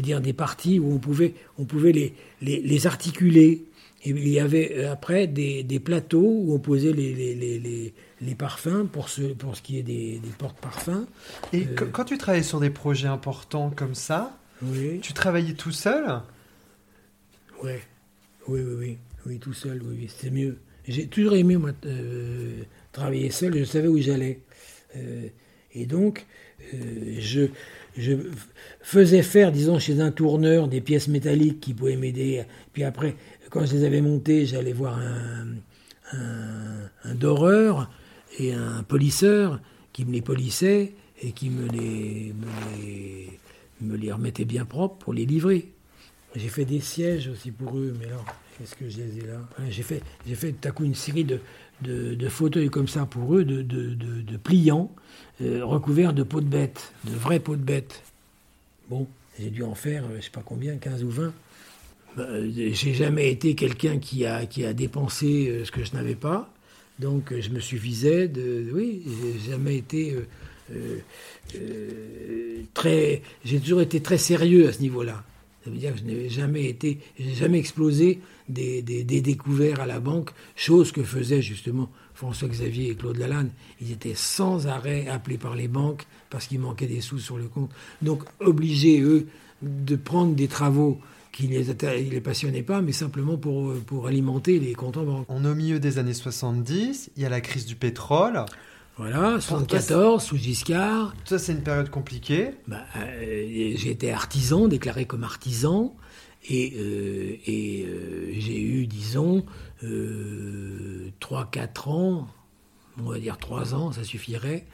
[SPEAKER 3] dire des parties où on pouvait, on pouvait les, les, articuler. Et il y avait après des, des, plateaux où on posait les, les, les parfums pour ce, pour ce qui est des, des portes-parfums.
[SPEAKER 1] Et euh, quand tu travaillais sur des projets importants comme ça, oui. tu travaillais tout seul?
[SPEAKER 3] Ouais. Oui, oui, oui, oui, tout seul, oui, oui c'était mieux. J'ai toujours aimé moi, euh, travailler seul, je savais où j'allais. Euh, et donc, je, je faisais faire, disons, chez un tourneur des pièces métalliques qui pouvaient m'aider. Puis après, quand je les avais montées, j'allais voir un, un, un doreur et un polisseur qui me les polissait et qui me les, me les, remettait bien propres pour les livrer. J'ai fait des sièges aussi pour eux, mais alors, qu'est-ce que je les ai là? J'ai fait, j'ai fait tout à coup une série de, fauteuils comme ça pour eux, de, pliants, euh, recouverts de peaux de bête, de vraies peaux de bête. Bon, j'ai dû en faire, euh, je sais pas combien, 15 ou 20. Bah, j'ai jamais été quelqu'un qui a, dépensé euh, ce que je n'avais pas. Donc je me suffisais de... Oui, j'ai jamais été euh, euh, euh, très... J'ai toujours été très sérieux à ce niveau-là. Ça veut dire que je n'ai jamais été... J'ai jamais explosé des, des, découvertes à la banque, chose que faisaient justement François-Xavier et Claude Lalanne. Ils étaient sans arrêt appelés par les banques parce qu'il manquait des sous sur le compte. Donc obligés, eux, de prendre des travaux qui ne les, les passionnait pas, mais simplement pour, pour alimenter les comptes en banque.
[SPEAKER 1] On est au milieu des années 70, il y a la crise du pétrole.
[SPEAKER 3] Voilà, 74, sous Giscard.
[SPEAKER 1] Ça, c'est une période compliquée.
[SPEAKER 3] Bah, euh, j'ai été artisan, déclaré comme artisan, et, euh, et euh, j'ai eu, disons, 3-4 ans, on va dire 3 ans, ça suffirait,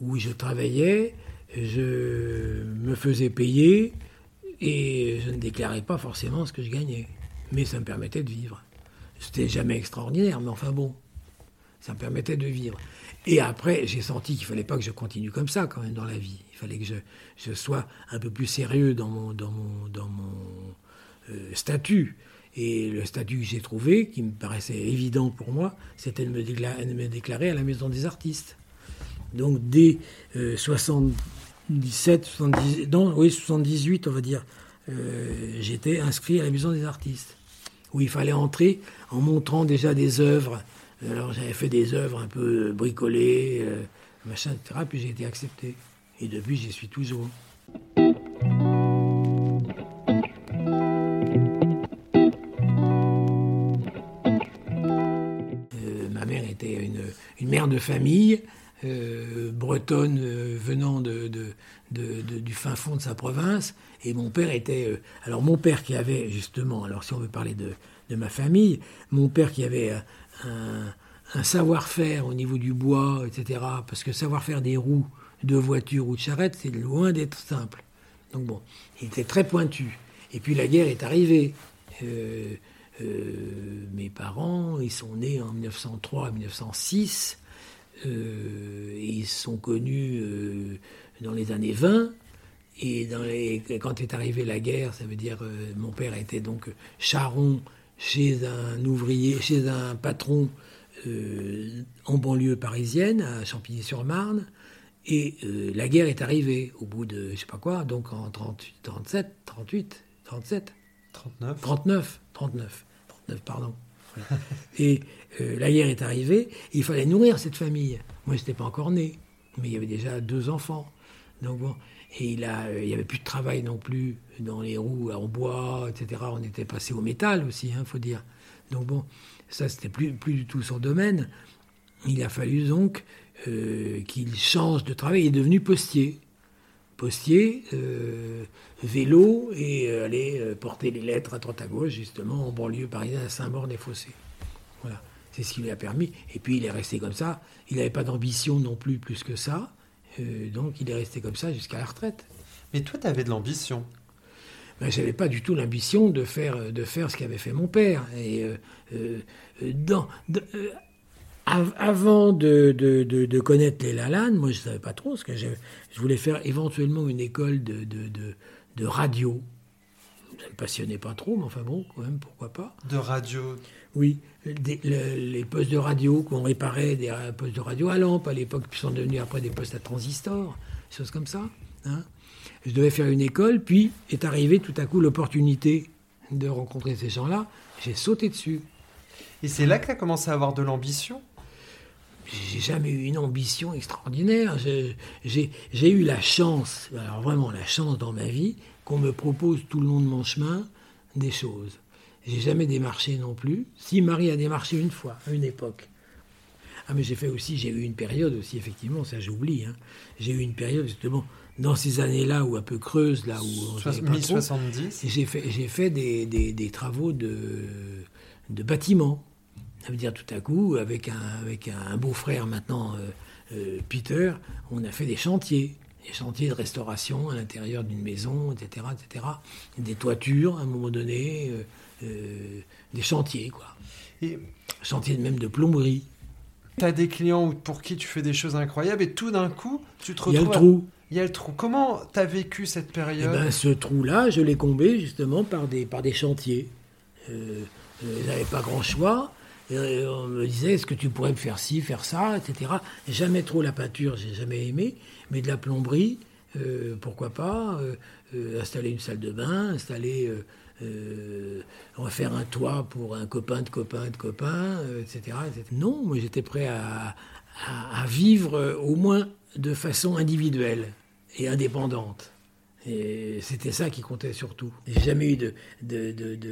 [SPEAKER 3] où je travaillais, je me faisais payer, et je ne déclarais pas forcément ce que je gagnais. Mais ça me permettait de vivre. C'était jamais extraordinaire, mais enfin bon, ça me permettait de vivre. Et après, j'ai senti qu'il fallait pas que je continue comme ça quand même dans la vie. Il fallait que je, sois un peu plus sérieux dans mon, dans mon, dans mon euh, statut. Et le statut que j'ai trouvé, qui me paraissait évident pour moi, c'était de, me déclarer à la Maison des artistes. Donc dès euh, 60, 17, 70, non, oui, 78, on va dire, euh, j'étais inscrit à la Maison des Artistes, où il fallait entrer en montrant déjà des œuvres. Alors j'avais fait des œuvres un peu bricolées, euh, machin, etc. Puis j'ai été accepté. Et depuis, j'y suis toujours. Euh, ma mère était une mère de famille bretonne venant de, du fin fond de sa province. Et mon père était... alors mon père qui avait justement, alors si on veut parler de, ma famille, mon père qui avait un, un savoir-faire au niveau du bois, etc. Parce que savoir-faire des roues de voiture ou de charrette, c'est loin d'être simple. Donc bon, il était très pointu. Et puis la guerre est arrivée. Euh, euh, mes parents, ils sont nés en 1903-1906. Euh, ils sont connus dans les années 20. Et dans les, quand est arrivée la guerre, ça veut dire mon père était donc charron chez un ouvrier, chez un patron en banlieue parisienne, à Champigny-sur-Marne. Et euh, la guerre est arrivée au bout de, je sais pas quoi, donc en 38, 37, 38, 37.
[SPEAKER 1] 39.
[SPEAKER 3] 39, 39, 39, pardon. Et euh, la guerre est arrivée, il fallait nourrir cette famille. Moi, je n'étais pas encore né, mais il y avait déjà deux enfants. Donc bon, et il a, il y avait plus de travail non plus dans les roues en bois, etc. On était passé au métal aussi, il hein, faut dire. Donc bon, ça c'était plus, plus du tout son domaine. Il a fallu donc euh, qu'il change de travail. Il est devenu postier. Postier, euh, vélo et euh, aller porter les lettres à droite à gauche, justement, en banlieue parisienne à Saint-Maur-des-Fossés. Voilà, c'est ce qui lui a permis. Et puis il est resté comme ça. Il n'avait pas d'ambition non plus plus que ça. donc il est resté comme ça jusqu'à la retraite.
[SPEAKER 1] Mais toi, tu avais de l'ambition
[SPEAKER 3] ben, je n'avais pas du tout l'ambition de faire, de faire ce qu'avait fait mon père. Et dans, avant de, de, de, connaître les Lalanne, moi je ne savais pas trop ce que je, je voulais faire éventuellement une école de, de radio. Ça ne me passionnait pas trop, mais enfin bon, quand même, pourquoi pas.
[SPEAKER 1] De radio
[SPEAKER 3] Oui, les postes de radio qu'on réparait, des postes de radio à lampe à l'époque, puis sont devenus après des postes à transistor, des choses comme ça. Hein. Je devais faire une école, puis est arrivée tout à coup l'opportunité de rencontrer ces gens-là. J'ai sauté dessus.
[SPEAKER 1] Et c'est là que tu as commencé à avoir de l'ambition?
[SPEAKER 3] J'ai jamais eu une ambition extraordinaire. J'ai eu la chance, alors vraiment la chance dans ma vie, qu'on me propose tout le long de mon chemin des choses. J'ai jamais démarché non plus. Si Marie a démarché une fois, à une époque. Ah mais j'ai fait aussi, j'ai eu une période aussi, effectivement, ça j'oublie. Hein. J'ai eu une période justement dans ces années-là où un peu creuse, là où...
[SPEAKER 1] 70
[SPEAKER 3] J'ai fait, fait des, des, des, travaux de, de bâtiments. Ça veut dire tout à coup, avec un, avec un beau-frère maintenant, euh, euh, Peter, on a fait des chantiers. Des chantiers de restauration à l'intérieur d'une maison, etc., etc. Des toitures, à un moment donné, euh, des chantiers, quoi. Et chantiers même de plomberie.
[SPEAKER 1] Tu as des clients pour qui tu fais des choses incroyables et tout d'un coup, tu te retrouves.
[SPEAKER 3] Il y a le trou.
[SPEAKER 1] Il y a le trou. Comment tu as vécu cette période
[SPEAKER 3] eh ben, Ce trou-là, je l'ai comblé justement par des, par des chantiers. Euh, n'avais pas grand choix. Et on me disait, est-ce que tu pourrais me faire ci, faire ça, etc. Jamais trop la peinture, j'ai jamais aimé, mais de la plomberie, euh, pourquoi pas, euh, euh, installer une salle de bain, installer, refaire un toit pour un copain de copain de copain, etc., Non, moi j'étais prêt à, vivre au moins de façon individuelle et indépendante. Et c'était ça qui comptait surtout. J'ai jamais eu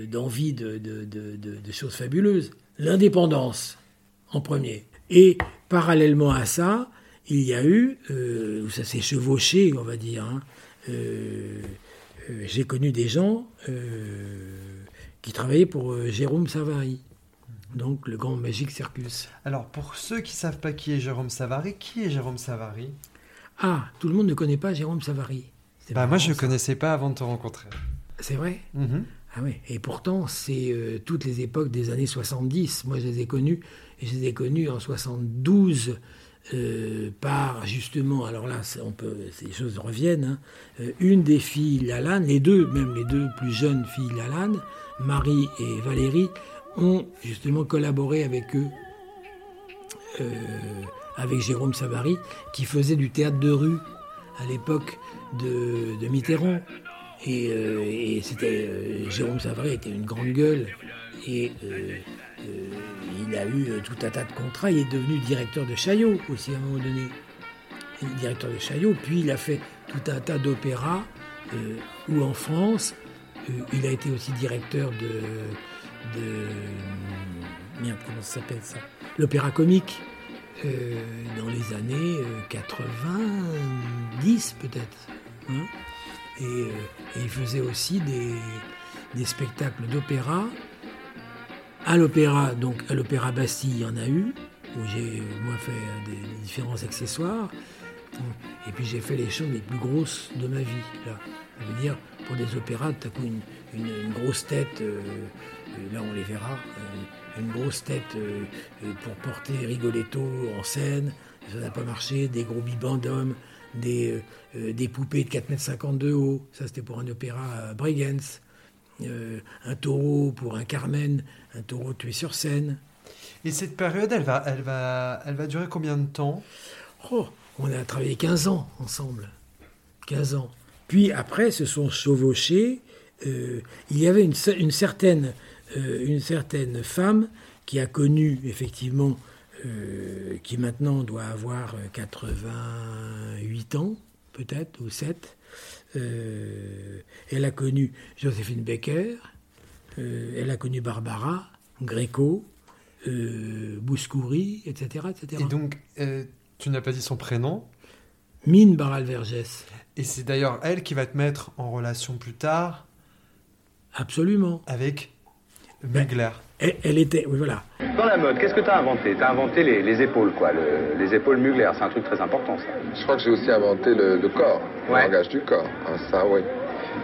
[SPEAKER 3] d'envie de, de choses fabuleuses l'indépendance en premier. Et parallèlement à ça, il y a eu, euh, ça s'est chevauché, on va dire, hein, euh, euh, j'ai connu des gens qui travaillaient pour Jérôme Savary, donc le grand Magic Circus.
[SPEAKER 1] Alors pour ceux qui ne savent pas qui est Jérôme Savary, qui est Jérôme Savary?
[SPEAKER 3] Ah, tout le monde ne connaît pas Jérôme Savary.
[SPEAKER 1] Bah, moi je ne connaissais pas avant de te rencontrer.
[SPEAKER 3] C'est vrai? Mhm. Ah oui, et pourtant, c'est euh, toutes les époques des années 70. Moi, je les ai connues, et je les ai connues en 72 euh, par, justement, alors là, on peut, ces choses reviennent, hein, euh, une des filles Lalanne, les deux, même les deux plus jeunes filles Lalanne, Marie et Valérie, ont justement collaboré avec eux, avec Jérôme Savary, qui faisait du théâtre de rue à l'époque de, de Mitterrand. Euh, et, c'était euh, Jérôme Savary était une grande gueule et euh, il a eu tout un tas de contrats. Il est devenu directeur de Chaillot aussi à un moment donné, directeur de Chaillot. Puis il a fait tout un tas d'opéras ou en France il a été aussi directeur de, de comment ça s'appelle ça? L'opéra comique dans les années 90 peut-être. Hein? Et, il faisait aussi des, spectacles d'opéra. À l'opéra, donc à l'opéra Bastille, il y en a eu, où j'ai moi fait des différents accessoires. Et puis j'ai fait les choses les plus grosses de ma vie. Là. Ça veut dire, pour des opéras, tout à coup, une, grosse tête, euh, euh, là on les verra, euh, une grosse tête pour porter Rigoletto en scène, ça n'a pas marché, des gros bibendums, des, des poupées de 4,50 m de haut, ça c'était pour un opéra à Bregenz, un taureau pour un Carmen, un taureau tué sur scène.
[SPEAKER 1] Et cette période, elle va, elle va, elle va durer combien de temps?
[SPEAKER 3] Oh, on a travaillé 15 ans ensemble. 15 ans. Puis après, se sont chevauchés. Euh, il y avait une, certaine, euh, une certaine femme qui a connu, effectivement, euh, qui maintenant doit avoir 88 ans, peut-être, ou 7. elle a connu Joséphine Becker, elle a connu Barbara, Gréco, Bouscouri, etc., etc.
[SPEAKER 1] Et donc, tu n'as pas dit son prénom?
[SPEAKER 3] Mine Baral-Vergès.
[SPEAKER 1] Et c'est d'ailleurs elle qui va te mettre en relation plus tard
[SPEAKER 3] Absolument.
[SPEAKER 1] Avec Mugler.
[SPEAKER 3] Ben, elle, était, oui voilà.
[SPEAKER 7] Dans la mode, qu'est-ce que tu as inventé? Tu as inventé les, épaules, quoi, les épaules Mugler, c'est un truc très important ça.
[SPEAKER 8] Je crois que j'ai aussi inventé le, corps, le langage du corps. Ah, ça, oui.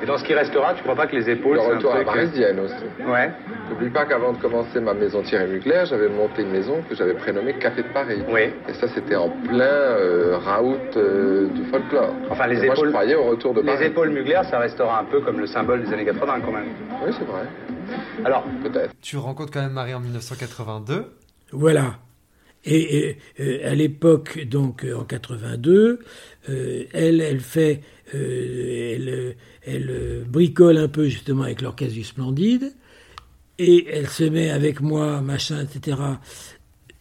[SPEAKER 7] Et dans ce qui restera, tu crois pas que les épaules.
[SPEAKER 8] Le retour à la parisienne aussi.
[SPEAKER 7] Ouais.
[SPEAKER 8] N'oublie pas qu'avant de commencer ma maison Thierry Mugler, j'avais monté une maison que j'avais prénommée Café de Paris.
[SPEAKER 7] Oui.
[SPEAKER 8] Et ça, c'était en plein euh, raout euh, du folklore.
[SPEAKER 7] Enfin, les
[SPEAKER 8] épaules.
[SPEAKER 7] Moi, je
[SPEAKER 8] croyais au retour de
[SPEAKER 7] Paris. Les épaules Mugler, ça restera un peu comme le symbole des années 80 quand même.
[SPEAKER 8] Oui, c'est vrai.
[SPEAKER 7] Alors,
[SPEAKER 8] peut-être.
[SPEAKER 1] Tu rencontres quand même Marie en 1982.
[SPEAKER 3] Voilà. Et, euh, à l'époque, donc en 82, elle, elle fait, elle, elle bricole un peu justement avec l'orchestre du Splendide, et elle se met avec moi, machin, etc.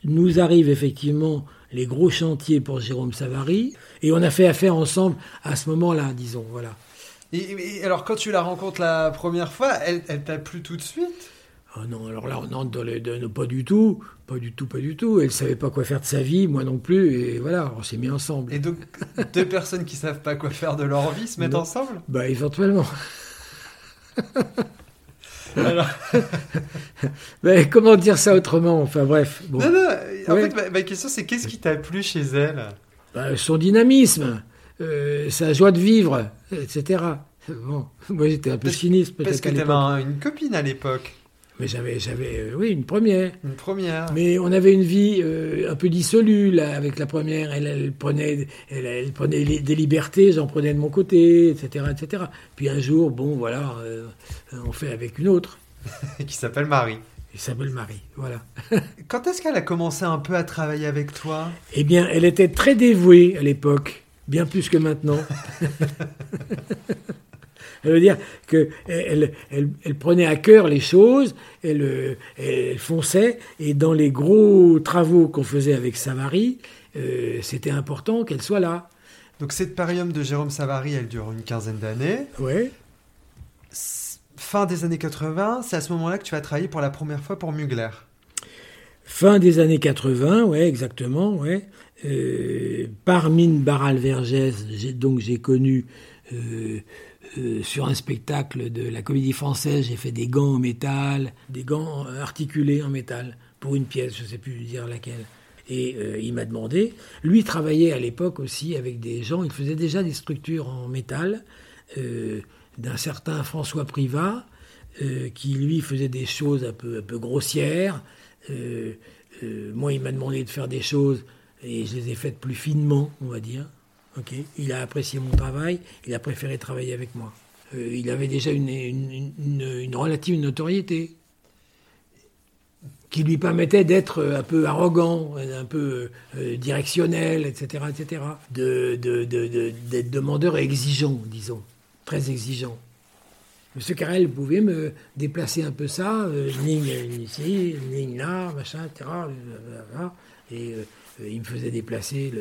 [SPEAKER 3] Nous arrivent effectivement les gros chantiers pour Jérôme Savary, et on a fait affaire ensemble à ce moment-là, disons, voilà.
[SPEAKER 1] Et, alors quand tu la rencontres la première fois, elle, elle t'a plu tout de suite?
[SPEAKER 3] Oh non, alors là, on entre dans les deux, pas du tout, pas du tout, pas du tout. Elle savait pas quoi faire de sa vie, moi non plus, et voilà, on s'est mis ensemble.
[SPEAKER 1] Et donc, deux personnes qui savent pas quoi faire de leur vie se mettent ensemble?
[SPEAKER 3] Bah, éventuellement. alors... Mais comment dire ça autrement? Enfin, bref.
[SPEAKER 1] Non, non, en fait, ma, question, c'est qu'est-ce qui t'a plu chez elle?
[SPEAKER 3] Bah, Son dynamisme, euh, sa joie de vivre, etc. Bon, moi j'étais un peu cynique peut-être.
[SPEAKER 1] Parce que t'avais une copine à l'époque.
[SPEAKER 3] Mais j'avais, j'avais, euh, oui, une première.
[SPEAKER 1] Une première.
[SPEAKER 3] Mais on avait une vie euh, un peu dissolue là avec la première. Elle, elle prenait, elle, prenait des libertés, j'en prenais de mon côté, etc., etc. Puis un jour, bon, voilà, euh, on fait avec une autre.
[SPEAKER 1] qui s'appelle Marie.
[SPEAKER 3] Qui s'appelle Marie, voilà.
[SPEAKER 1] Quand est-ce qu'elle a commencé un peu à travailler avec toi?
[SPEAKER 3] Eh bien, elle était très dévouée à l'époque, bien plus que maintenant. Ça veut dire qu'elle elle, prenait à cœur les choses, elle, elle, fonçait, et dans les gros travaux qu'on faisait avec Savary, euh, c'était important qu'elle soit là.
[SPEAKER 1] Donc cette période de Jérôme Savary, elle dure une quinzaine d'années.
[SPEAKER 3] Oui.
[SPEAKER 1] Fin des années 80, c'est à ce moment-là que tu vas travailler pour la première fois pour Mugler.
[SPEAKER 3] Fin des années 80, oui, exactement, ouais. Euh, par Mine Barral-Vergès, donc j'ai connu euh, euh, sur un spectacle de la comédie française, j'ai fait des gants en métal, des gants articulés en métal, pour une pièce, je ne sais plus dire laquelle. Et euh, il m'a demandé, lui travaillait à l'époque aussi avec des gens, il faisait déjà des structures en métal, d'un certain François Privat, qui lui faisait des choses un peu, un peu grossières. moi, il m'a demandé de faire des choses et je les ai faites plus finement, on va dire. Il a apprécié mon travail, il a préféré travailler avec moi. Euh, il avait déjà une, relative notoriété qui lui permettait d'être un peu arrogant, un peu euh, directionnel, etc., etc. De, d'être demandeur exigeant, disons, très exigeant. Monsieur Carrel pouvait me déplacer un peu ça, euh, une ligne ici, ligne là, machin, etc. Et il me faisait déplacer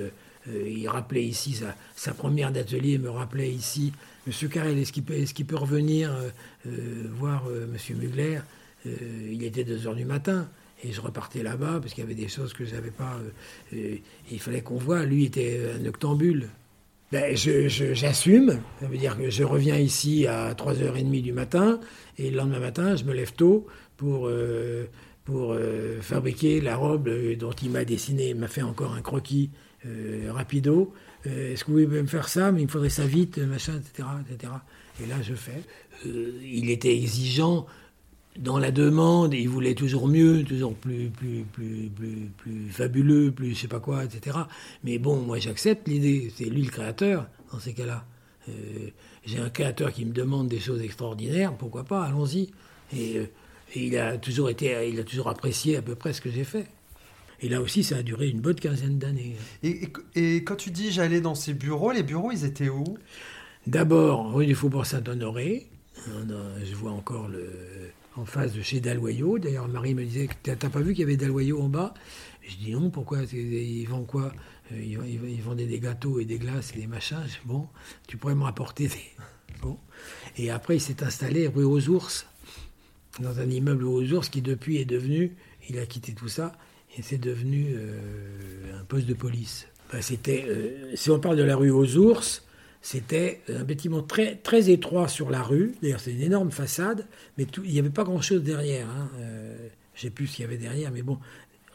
[SPEAKER 3] euh, il rappelait ici sa, première d'atelier, me rappelait ici, Monsieur Carrel, est-ce qu'il peut, peut, revenir euh, euh, voir Monsieur Mugler? Il était 2 heures du matin. et je repartais là-bas parce qu'il y avait des choses que je n'avais pas. il fallait qu'on voit. Lui était un octambule. Ben, j'assume. Ça veut dire que je reviens ici à 3h30 du matin et le lendemain matin, je me lève tôt pour, pour fabriquer la robe dont il m'a dessiné, il m'a fait encore un croquis rapido. Est-ce que vous pouvez me faire ça? Mais il me faudrait ça vite, machin, etc. etc. Et là, je fais. il était exigeant dans la demande, il voulait toujours mieux, toujours plus, plus, plus, plus, fabuleux, plus je sais pas quoi, etc. Mais bon, moi j'accepte l'idée, c'est lui le créateur dans ces cas-là. Euh, j'ai un créateur qui me demande des choses extraordinaires, pourquoi pas, allons-y. Et, euh, il a toujours été, il a toujours apprécié à peu près ce que j'ai fait. Et là aussi, ça a duré une bonne quinzaine d'années.
[SPEAKER 1] Et, et, quand tu dis j'allais dans ces bureaux, les bureaux, ils étaient où?
[SPEAKER 3] D'abord, rue du Faubourg Saint-Honoré. Je vois encore le, en face de chez Dalloyau. D'ailleurs, Marie me disait T'as pas vu qu'il y avait Dalloyau en bas? Je dis Non, pourquoi? Ils vendent quoi? Euh, ils, vendaient des gâteaux et des glaces et des machins. Bon, tu pourrais me rapporter des. Bon. Et après, il s'est installé rue aux Ours, dans un immeuble aux Ours qui, depuis, est devenu. Il a quitté tout ça et c'est devenu euh, un poste de police. c'était, euh, si on parle de la rue aux Ours, c'était un bâtiment très, très étroit sur la rue. D'ailleurs, c'est une énorme façade, mais il n'y avait pas grand-chose derrière. Hein. Euh, je ne sais plus ce qu'il y avait derrière, mais bon,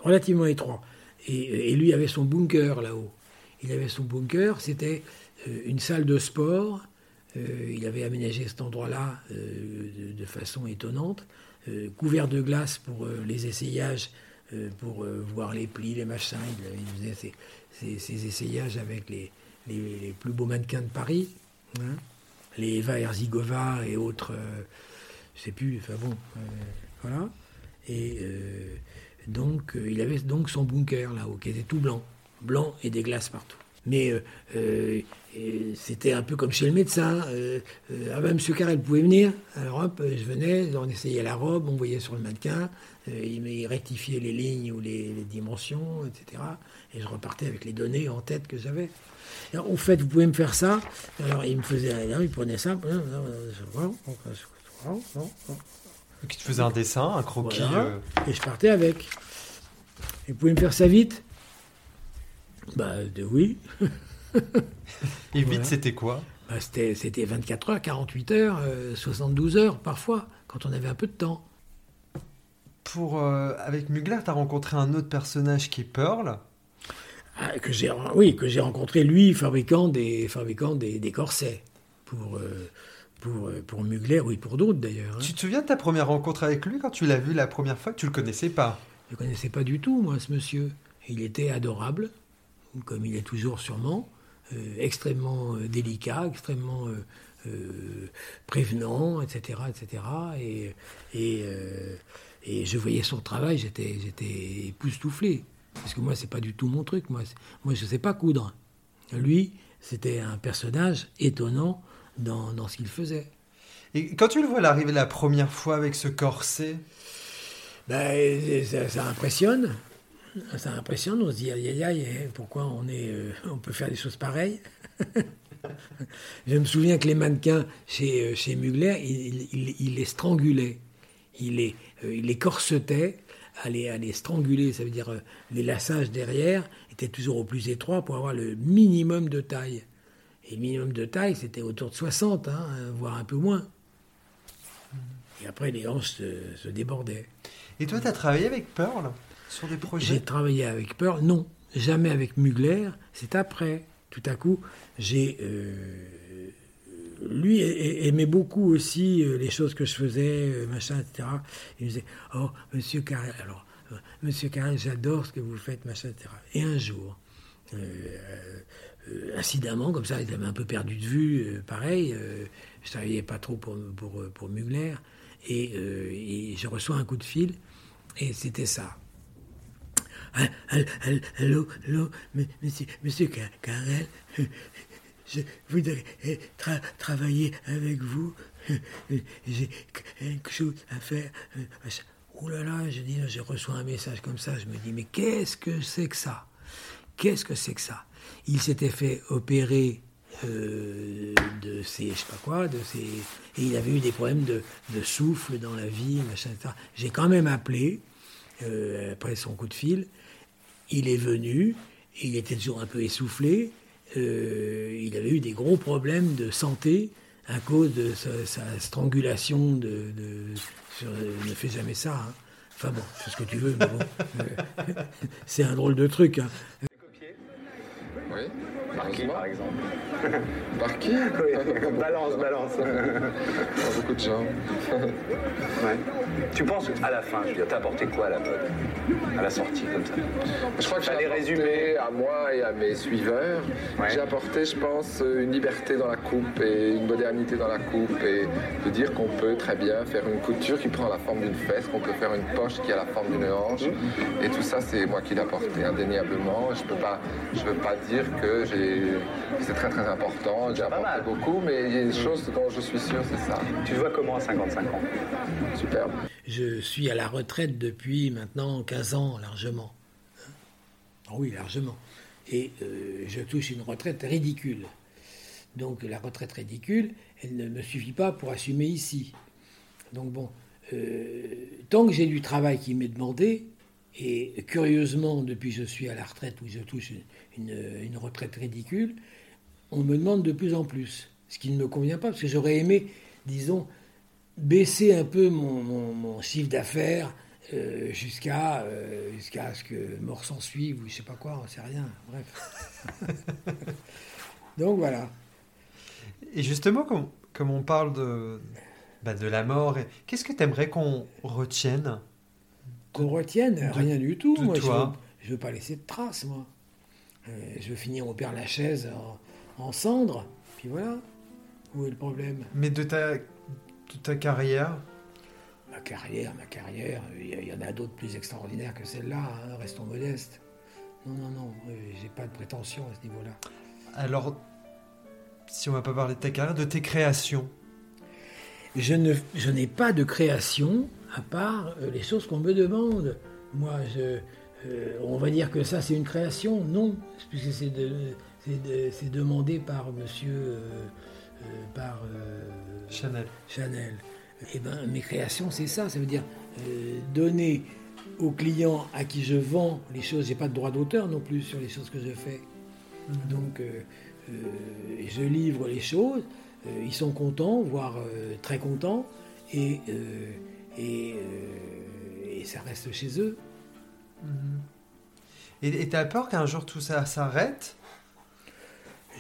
[SPEAKER 3] relativement étroit. Et, lui avait son bunker là-haut. Il avait son bunker, c'était une salle de sport. Euh, il avait aménagé cet endroit-là de, façon étonnante, couvert de glace pour les essayages, pour voir les plis, les machins. Il, faisait ses essayages avec les, plus beaux mannequins de Paris, hein. les Eva Herzigova et autres, euh, je sais plus, enfin bon, euh, voilà. Et euh, donc, il avait donc son bunker là-haut, qui était tout blanc, blanc et des glaces partout. Mais c'était un peu comme chez le médecin. ah ben, Monsieur Carrel pouvait venir. Alors je venais, on essayait la robe, on voyait sur le mannequin, il rectifiait les lignes ou les, les, dimensions, etc. Et je repartais avec les données en tête que j'avais au fait, vous pouvez me faire ça. Alors, il me faisait rien, il prenait ça.
[SPEAKER 1] Qui te faisait un dessin, un croquis. Euh.
[SPEAKER 3] Et je partais avec. Et vous pouvez me faire ça vite Bah, de oui.
[SPEAKER 1] Et vite, c'était quoi?
[SPEAKER 3] Bah, C'était 24 heures, 48 heures, 72 euh, heures parfois, quand on avait un peu de temps.
[SPEAKER 1] Pour, euh, avec Mugler, tu as rencontré un autre personnage qui est Pearl?
[SPEAKER 3] Ah, que j'ai, oui, que j'ai rencontré lui, fabricant des, fabricant des, des corsets pour, euh, pour, euh, pour Mugler, oui, pour d'autres d'ailleurs. Hein.
[SPEAKER 1] Tu te souviens de ta première rencontre avec lui quand tu l'as vu la première fois? Tu le connaissais pas?
[SPEAKER 3] Je le connaissais pas du tout, moi, ce monsieur. Il était adorable, comme il est toujours sûrement, euh, extrêmement délicat, extrêmement prévenant, etc., etc. Et, et, et je voyais son travail, j'étais, j'étais époustouflé. Parce que moi, c'est pas du tout mon truc. Moi, moi je sais pas coudre. Lui, c'était un personnage étonnant dans, dans ce qu'il faisait.
[SPEAKER 1] Et quand tu le vois arriver la première fois avec ce corset?
[SPEAKER 3] Ben, ça, impressionne. Ça impressionne. On se dit, aïe, aïe, aïe, pourquoi on, est, euh, on peut faire des choses pareilles? Je me souviens que les mannequins chez, euh, chez Mugler, il, il, les strangulait. Il les, euh, les corsetait à les, stranguler, ça veut dire euh, les lassages derrière étaient toujours au plus étroit pour avoir le minimum de taille. Et le minimum de taille, c'était autour de 60, hein, voire un peu moins. Et après, les hanches se, débordaient.
[SPEAKER 1] Et toi, tu as travaillé avec Pearl? Sur des projets
[SPEAKER 3] J'ai travaillé avec Pearl, non, jamais avec Mugler. C'est après, tout à coup, j'ai euh, lui aimait beaucoup aussi euh, les choses que je faisais, euh, machin, etc. Il me disait Oh, monsieur Carrel, alors, monsieur Carrel, j'adore ce que vous faites, machin, etc. Et un jour, incidemment, comme ça, il avait un peu perdu de vue, pareil, je travaillais pas trop pour, pour, pour Mugler, et, je reçois un coup de fil, et c'était ça. Allô, allô, monsieur, monsieur Carrel, je voudrais travailler avec vous. J'ai quelque chose à faire. Oh là là, je dis, je reçois un message comme ça, je me dis, mais qu'est-ce que c'est que ça? Qu'est-ce que c'est que ça? Il s'était fait opérer euh, de ses, je sais pas quoi, de et il avait eu des problèmes de, souffle dans la vie, machin, etc. J'ai quand même appelé, après son coup de fil. Il est venu, il était toujours un peu essoufflé, il avait eu des gros problèmes de santé à cause de sa, strangulation de, ne fais jamais ça. Hein. Enfin bon, fais ce que tu veux, mais bon, c'est un drôle de truc. Hein.
[SPEAKER 8] Oui.
[SPEAKER 7] Par qui, par exemple
[SPEAKER 8] Par qui
[SPEAKER 7] Balance, balance.
[SPEAKER 8] Par beaucoup de gens.
[SPEAKER 7] ouais. Tu penses à la fin, je veux dire, t'as apporté quoi à la mode À la sortie, comme ça?
[SPEAKER 8] Je crois que j'ai résumé à moi et à mes suiveurs. J'ai apporté, je pense, une liberté dans la coupe et une modernité dans la coupe et de dire qu'on peut très bien faire une couture qui prend la forme d'une fesse, qu'on peut faire une poche qui a la forme d'une hanche. Et tout ça, c'est moi qui l'ai apporté indéniablement. Je peux pas, je veux pas dire que c'est très très important. J'ai apporté beaucoup, mais il y a des choses dont je suis sûr, c'est ça.
[SPEAKER 7] Tu vois comment à 55 ans
[SPEAKER 8] Superbe.
[SPEAKER 3] Je suis à la retraite depuis maintenant 15 ans largement. Ah oui, largement. Et euh, je touche une retraite ridicule. Donc la retraite ridicule, elle ne me suffit pas pour assumer ici. Donc bon, euh, tant que j'ai du travail qui m'est demandé, et curieusement, depuis que je suis à la retraite où je touche une, retraite ridicule, on me demande de plus en plus. Ce qui ne me convient pas, parce que j'aurais aimé, disons, baisser un peu mon, chiffre d'affaires euh, jusqu'à euh, jusqu'à ce que mort s'en suive ou je sais pas quoi, on sait rien. Bref. Donc voilà.
[SPEAKER 1] Et justement, comme, comme on parle de, bah, de la mort, qu'est-ce que tu aimerais qu'on retienne?
[SPEAKER 3] Qu'on retienne, rien du tout. moi, je veux, veux pas laisser de traces, moi. Euh, je veux finir au Père Lachaise en, en cendres, puis voilà. Où est le problème?
[SPEAKER 1] Mais de ta, de ta carrière?
[SPEAKER 3] Ma carrière, ma carrière, il y, en a d'autres plus extraordinaires que celle-là, hein, restons modestes. Non, non, non, euh, j'ai pas de prétention à ce niveau-là.
[SPEAKER 1] Alors, si on va pas parler de ta carrière, de tes créations?
[SPEAKER 3] Je ne, je n'ai pas de création, à part euh, les choses qu'on me demande. Moi, je, euh, on va dire que ça, c'est une création Non, puisque c'est de, demandé par monsieur, euh, par
[SPEAKER 1] Chanel.
[SPEAKER 3] Chanel. Eh ben, mes créations, c'est ça. Ça veut dire donner aux clients à qui je vends les choses. J'ai pas de droit d'auteur non plus sur les choses que je fais. Mhm. Donc, je livre les choses. ils sont contents, voire très contents. Et euh, et, ça reste chez eux.
[SPEAKER 1] Mhm. Et tu as peur qu'un jour tout ça s'arrête?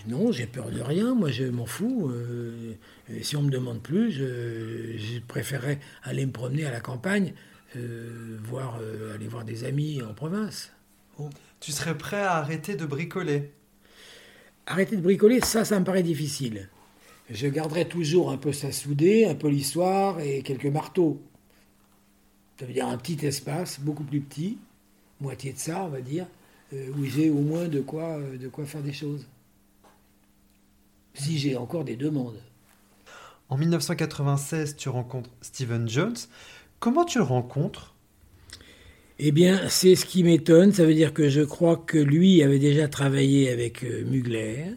[SPEAKER 3] Non, j'ai peur de rien. Moi, je m'en fous. Euh, si on me demande plus, je, préférerais aller me promener à la campagne, euh, voir, aller voir des amis en province.
[SPEAKER 1] Tu serais prêt à arrêter de bricoler?
[SPEAKER 3] Arrêter de bricoler, ça, ça me paraît difficile. Je garderai toujours un peu ça soudé, un peu l'histoire et quelques marteaux. Ça veut dire un petit espace, beaucoup plus petit, moitié de ça, on va dire, euh, où j'ai au moins de quoi, euh, de quoi faire des choses. Si j'ai encore des demandes.
[SPEAKER 1] En 1996, tu rencontres Stephen Jones. Comment tu le rencontres?
[SPEAKER 3] Eh bien, c'est ce qui m'étonne. Ça veut dire que je crois que lui avait déjà travaillé avec euh, Mugler.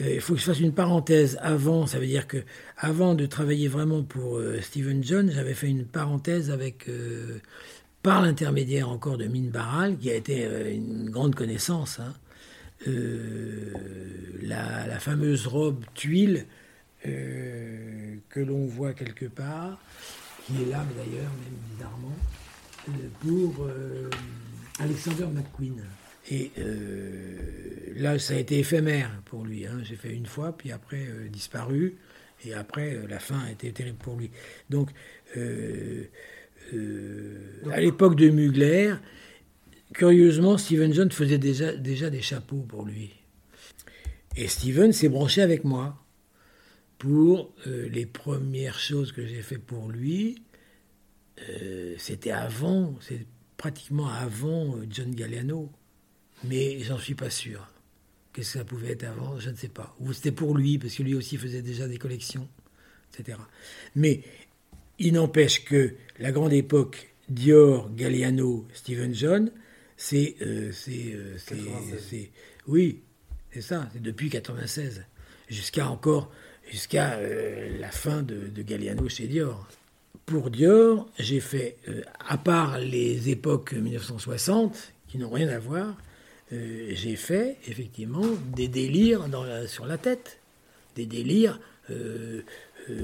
[SPEAKER 3] Euh, il faut que je fasse une parenthèse avant, ça veut dire que avant de travailler vraiment pour euh, Stephen John, j'avais fait une parenthèse avec, euh, par l'intermédiaire encore de Mine Barral, qui a été une grande connaissance, hein. la, fameuse robe tuile que l'on voit quelque part, qui est là d'ailleurs, même bizarrement, pour Alexander McQueen. Et euh, là, ça a été éphémère pour lui. Hein. J'ai fait une fois, puis après, euh, disparu. Et après, euh, la fin a été terrible pour lui. Donc, à l'époque de Mugler, curieusement, Steven Jones faisait déjà, déjà des chapeaux pour lui. Et Steven s'est branché avec moi pour les premières choses que j'ai fait pour lui. C'était avant, c'est pratiquement avant John Galliano mais j'en suis pas sûr. Qu'est-ce que ça pouvait être avant Je ne sais pas. Ou c'était pour lui, parce que lui aussi faisait déjà des collections, etc. Mais il n'empêche que la grande époque Dior, Galliano, Steven John, c'est. Euh, euh, oui, c'est ça, c'est depuis 96, jusqu'à encore. jusqu'à euh, la fin de, de Galliano chez Dior. pour Dior, j'ai fait, à part les époques 1960, qui n'ont rien à voir, j'ai fait effectivement des délires sur la tête. Des délires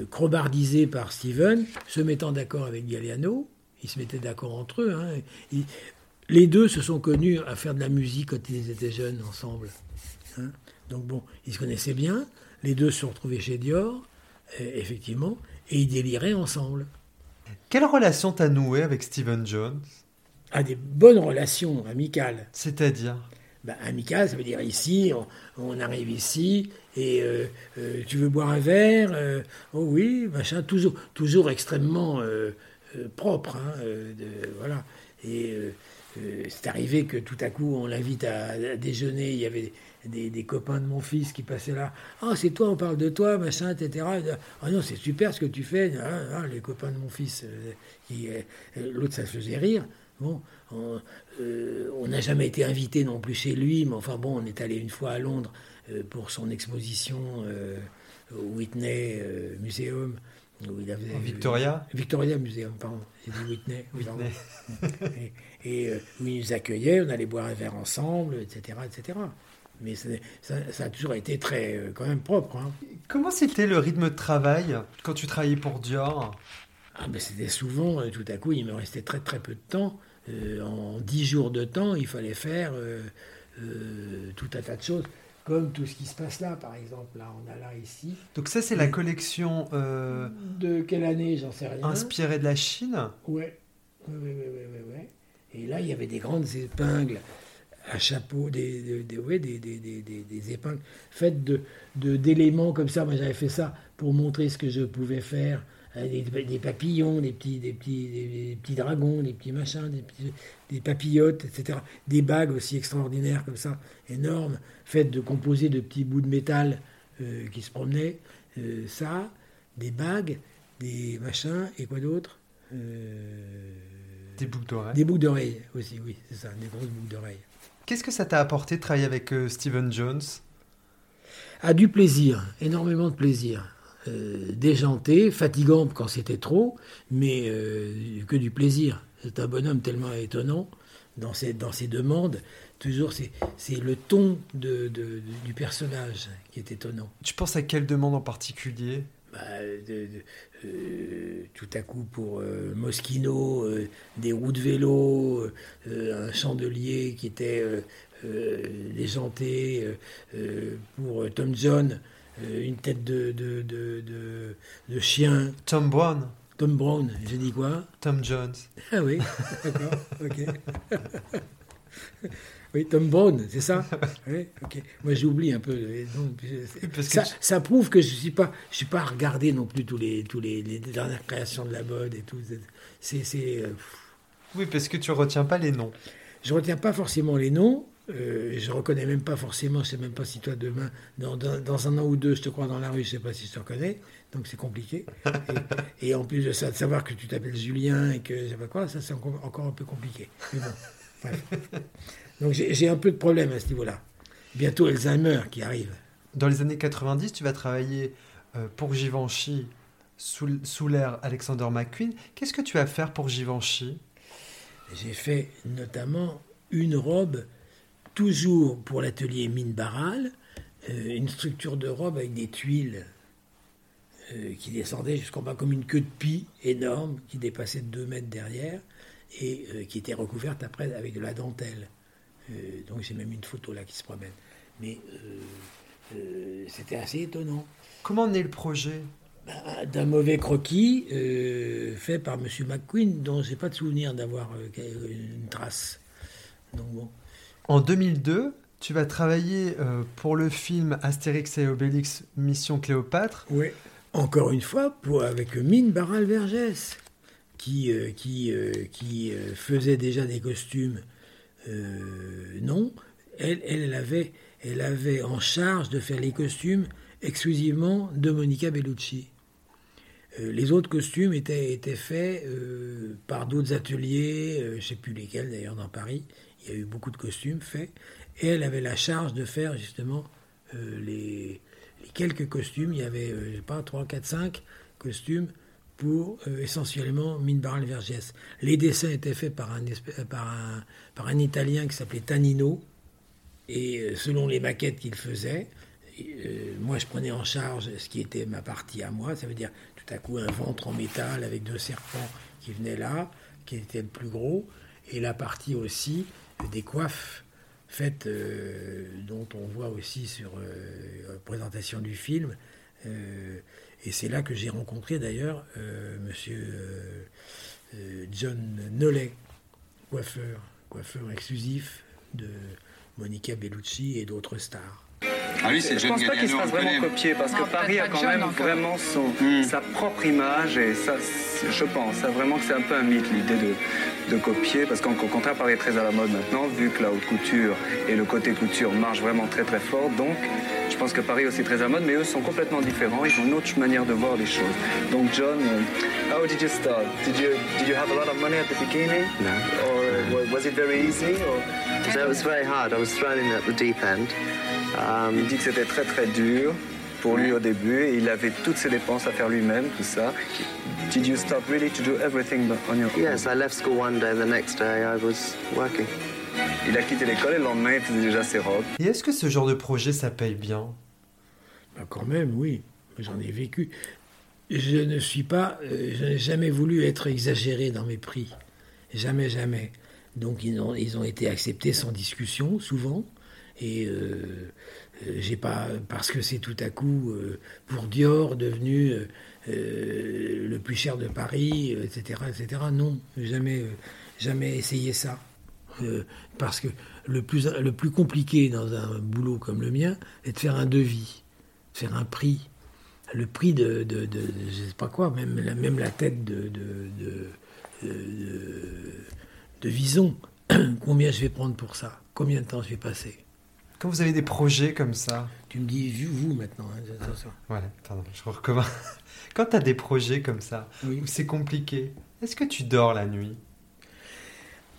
[SPEAKER 3] crobardisés par Steven, se mettant d'accord avec Galliano. Ils se mettaient d'accord entre eux. Hein. les deux se sont connus à faire de la musique quand ils étaient jeunes ensemble. Hein. Donc bon, ils se connaissaient bien. Les deux se sont retrouvés chez Dior, euh, effectivement, et ils déliraient ensemble.
[SPEAKER 1] Quelle relation t'as noué avec Stephen Jones?
[SPEAKER 3] Ah, des bonnes relations amicales.
[SPEAKER 1] C'est-à-dire?
[SPEAKER 3] Ben, Amicales, ça veut dire ici, on, arrive ici, et euh, euh, tu veux boire un verre Oh oui, machin, toujours, toujours extrêmement propre. Hein, voilà. Et c'est arrivé que tout à coup, on l'invite à, déjeuner, il y avait des, copains de mon fils qui passaient là. Ah, c'est toi, on parle de toi, machin, etc. Ah non, c'est super ce que tu fais. Ah, ah, les copains de mon fils, euh, qui, euh, l'autre, ça faisait rire. Bon, euh, on n'a jamais été invité non plus chez lui, mais enfin bon, on est allé une fois à Londres pour son exposition au Whitney Museum.
[SPEAKER 1] Où il avait, Victoria
[SPEAKER 3] Victoria Museum, pardon. J'ai dit Whitney. Whitney. et, où il nous accueillait, on allait boire un verre ensemble, etc. etc. Mais ça, a toujours été très, euh, quand même propre. Hein.
[SPEAKER 1] Comment c'était le rythme de travail quand tu travaillais pour Dior?
[SPEAKER 3] Ah ben C'était souvent, euh, tout à coup, il me restait très très peu de temps. Euh, en dix jours de temps, il fallait faire tout un tas de choses, comme tout ce qui se passe là, par exemple. Là, on a là ici.
[SPEAKER 1] Donc ça, c'est la collection...
[SPEAKER 3] de quelle année J'en sais rien.
[SPEAKER 1] Inspirée de la Chine?
[SPEAKER 3] Ouais. Oui, oui, oui, oui, oui. Et là, il y avait des grandes épingles à chapeau, des, des, ouais, des, des, épingles faites de, d'éléments comme ça. Moi, j'avais fait ça pour montrer ce que je pouvais faire. Des, papillons, des petits, des, petits, des, petits dragons, des petits machins, des, petits, des papillotes, etc. Des bagues aussi extraordinaires comme ça, énormes, faites de composés de petits bouts de métal euh, qui se promenaient. Euh, ça, des bagues, des machins, et quoi d'autre?
[SPEAKER 1] Euh, Des boucles d'oreilles.
[SPEAKER 3] Des boucles d'oreilles aussi, oui, c'est ça, des grosses boucles d'oreilles.
[SPEAKER 1] Qu'est-ce que ça t'a apporté de travailler avec euh, Steven Jones?
[SPEAKER 3] À ah, du plaisir, énormément de plaisir. Euh, déjanté, fatigant quand c'était trop, mais euh, que du plaisir. C'est un bonhomme tellement étonnant dans ses, dans ses demandes. Toujours, c'est le ton de, du personnage qui est étonnant.
[SPEAKER 1] Tu penses à quelle demande en particulier?
[SPEAKER 3] Bah, tout à coup pour euh, Moschino, euh, des roues de vélo, euh, un chandelier qui était déjanté, pour Tom John, une tête de, de, de, de, chien.
[SPEAKER 1] Tom Brown.
[SPEAKER 3] Tom Brown, j'ai dit quoi?
[SPEAKER 1] Tom Jones.
[SPEAKER 3] Ah oui, d'accord, ok. Oui, Tom Brown, c'est ça? Oui, Moi, j'oublie un peu. ça, prouve que je ne suis pas, je suis pas à regarder non plus tous les, tous les, dernières créations de la mode et tout. C'est, euh,
[SPEAKER 1] oui, parce que tu retiens pas les noms.
[SPEAKER 3] Je retiens pas forcément les noms. Euh, je reconnais même pas forcément, je sais même pas si toi demain, dans, dans, un an ou deux, je te crois dans la rue, je sais pas si je te reconnais, donc c'est compliqué. et, en plus de ça, de savoir que tu t'appelles Julien et que je sais pas quoi, ça c'est encore, encore un peu compliqué. Mais bon, bref. Donc j'ai un peu de problème à ce niveau-là. Bientôt Alzheimer qui arrive.
[SPEAKER 1] Dans les années 90, tu vas travailler euh, pour Givenchy sous, sous l'ère Alexander McQueen. Qu'est-ce que tu vas faire pour Givenchy?
[SPEAKER 3] J'ai fait notamment une robe, toujours pour l'atelier Mine Barral, euh, une structure de robe avec des tuiles euh, qui descendaient jusqu'en bas comme une queue de pie énorme qui dépassait de 2 mètres derrière et qui était recouverte après avec de la dentelle. Euh, donc j'ai même une photo là qui se promène. Mais euh, euh, c'était assez étonnant.
[SPEAKER 1] Comment naît le projet?
[SPEAKER 3] Bah, D'un mauvais croquis fait par M. McQueen, dont je n'ai pas de souvenir d'avoir une trace. Donc bon.
[SPEAKER 1] En 2002, tu vas travailler pour le film Astérix et Obélix Mission Cléopâtre.
[SPEAKER 3] Oui, encore une fois, pour, avec Mine Barral-Vergès, qui, qui, qui faisait déjà des costumes euh, non, elle, elle, avait, elle avait en charge de faire les costumes exclusivement de Monica Bellucci. Euh, les autres costumes étaient, étaient faits euh, par d'autres ateliers, je ne sais plus lesquels d'ailleurs dans Paris. Il y a eu beaucoup de costumes faits. Et elle avait la charge de faire justement les, quelques costumes. Il y avait, je sais pas, 3, 4, 5 costumes pour essentiellement Mine Barral Vergès. Les dessins étaient faits par un, par un, par un Italien qui s'appelait Tanino, et selon les maquettes qu'il faisait, moi je prenais en charge ce qui était ma partie à moi, ça veut dire tout à coup un ventre en métal avec deux serpents qui venaient là, qui était le plus gros, et la partie aussi des coiffes faites, euh, dont on voit aussi sur euh, la présentation du film. Euh, et c'est là que j'ai rencontré d'ailleurs monsieur John Nollet, coiffeur, coiffeur exclusif de Monica Bellucci et d'autres stars.
[SPEAKER 9] Ah oui, je pense pas qu'il se fasse vraiment copier parce que Paris a quand même vraiment son, hmm. sa propre image et ça, je pense vraiment que c'est un peu un mythe l'idée de, de, copier parce qu'au contraire Paris est très à la mode maintenant vu que la haute couture et le côté couture marchent vraiment très très fort. Donc je pense que Paris est aussi très à mode mais eux sont complètement différents ils ont une autre manière de voir les choses donc John uh, how did you start? Did you did you have a lot of money at the beginning?
[SPEAKER 10] No
[SPEAKER 9] or was it very easy or?
[SPEAKER 10] So it was very hard I was thrown in at the deep end
[SPEAKER 9] um, il dit que c'était très très dur pour lui au début et il avait toutes ses dépenses à faire lui-même, tout ça. Did you start really to do everything on your own?
[SPEAKER 10] Yes, I left school one day. The next day, I was working.
[SPEAKER 9] Il a quitté l'école et le lendemain, il faisait déjà ses robes.
[SPEAKER 1] Et est-ce que ce genre de projet, ça paye bien?
[SPEAKER 3] Bah Quand même, oui. J'en ai vécu. Je ne suis pas. Euh, je n'ai jamais voulu être exagéré dans mes prix. Jamais, jamais. Donc, ils ont, ils ont été acceptés sans discussion, souvent. Et. Euh, euh, j'ai pas parce que c'est tout à coup euh, pour Dior devenu euh, le plus cher de Paris, etc., etc. Non, jamais, jamais essayé ça. Parce que le plus, le plus compliqué dans un boulot comme le mien est de faire un devis, faire un prix. Le prix de, de, de, je sais pas quoi, même la, même la tête de, de, de Vison. Combien je vais prendre pour ça? Combien de temps je vais passer?
[SPEAKER 1] Quand vous avez des projets comme ça?
[SPEAKER 3] Tu me dis vous maintenant. Hein,
[SPEAKER 1] ouais, pardon, je recommence. Quand tu as des projets comme ça, où c'est compliqué, est-ce que tu dors la nuit?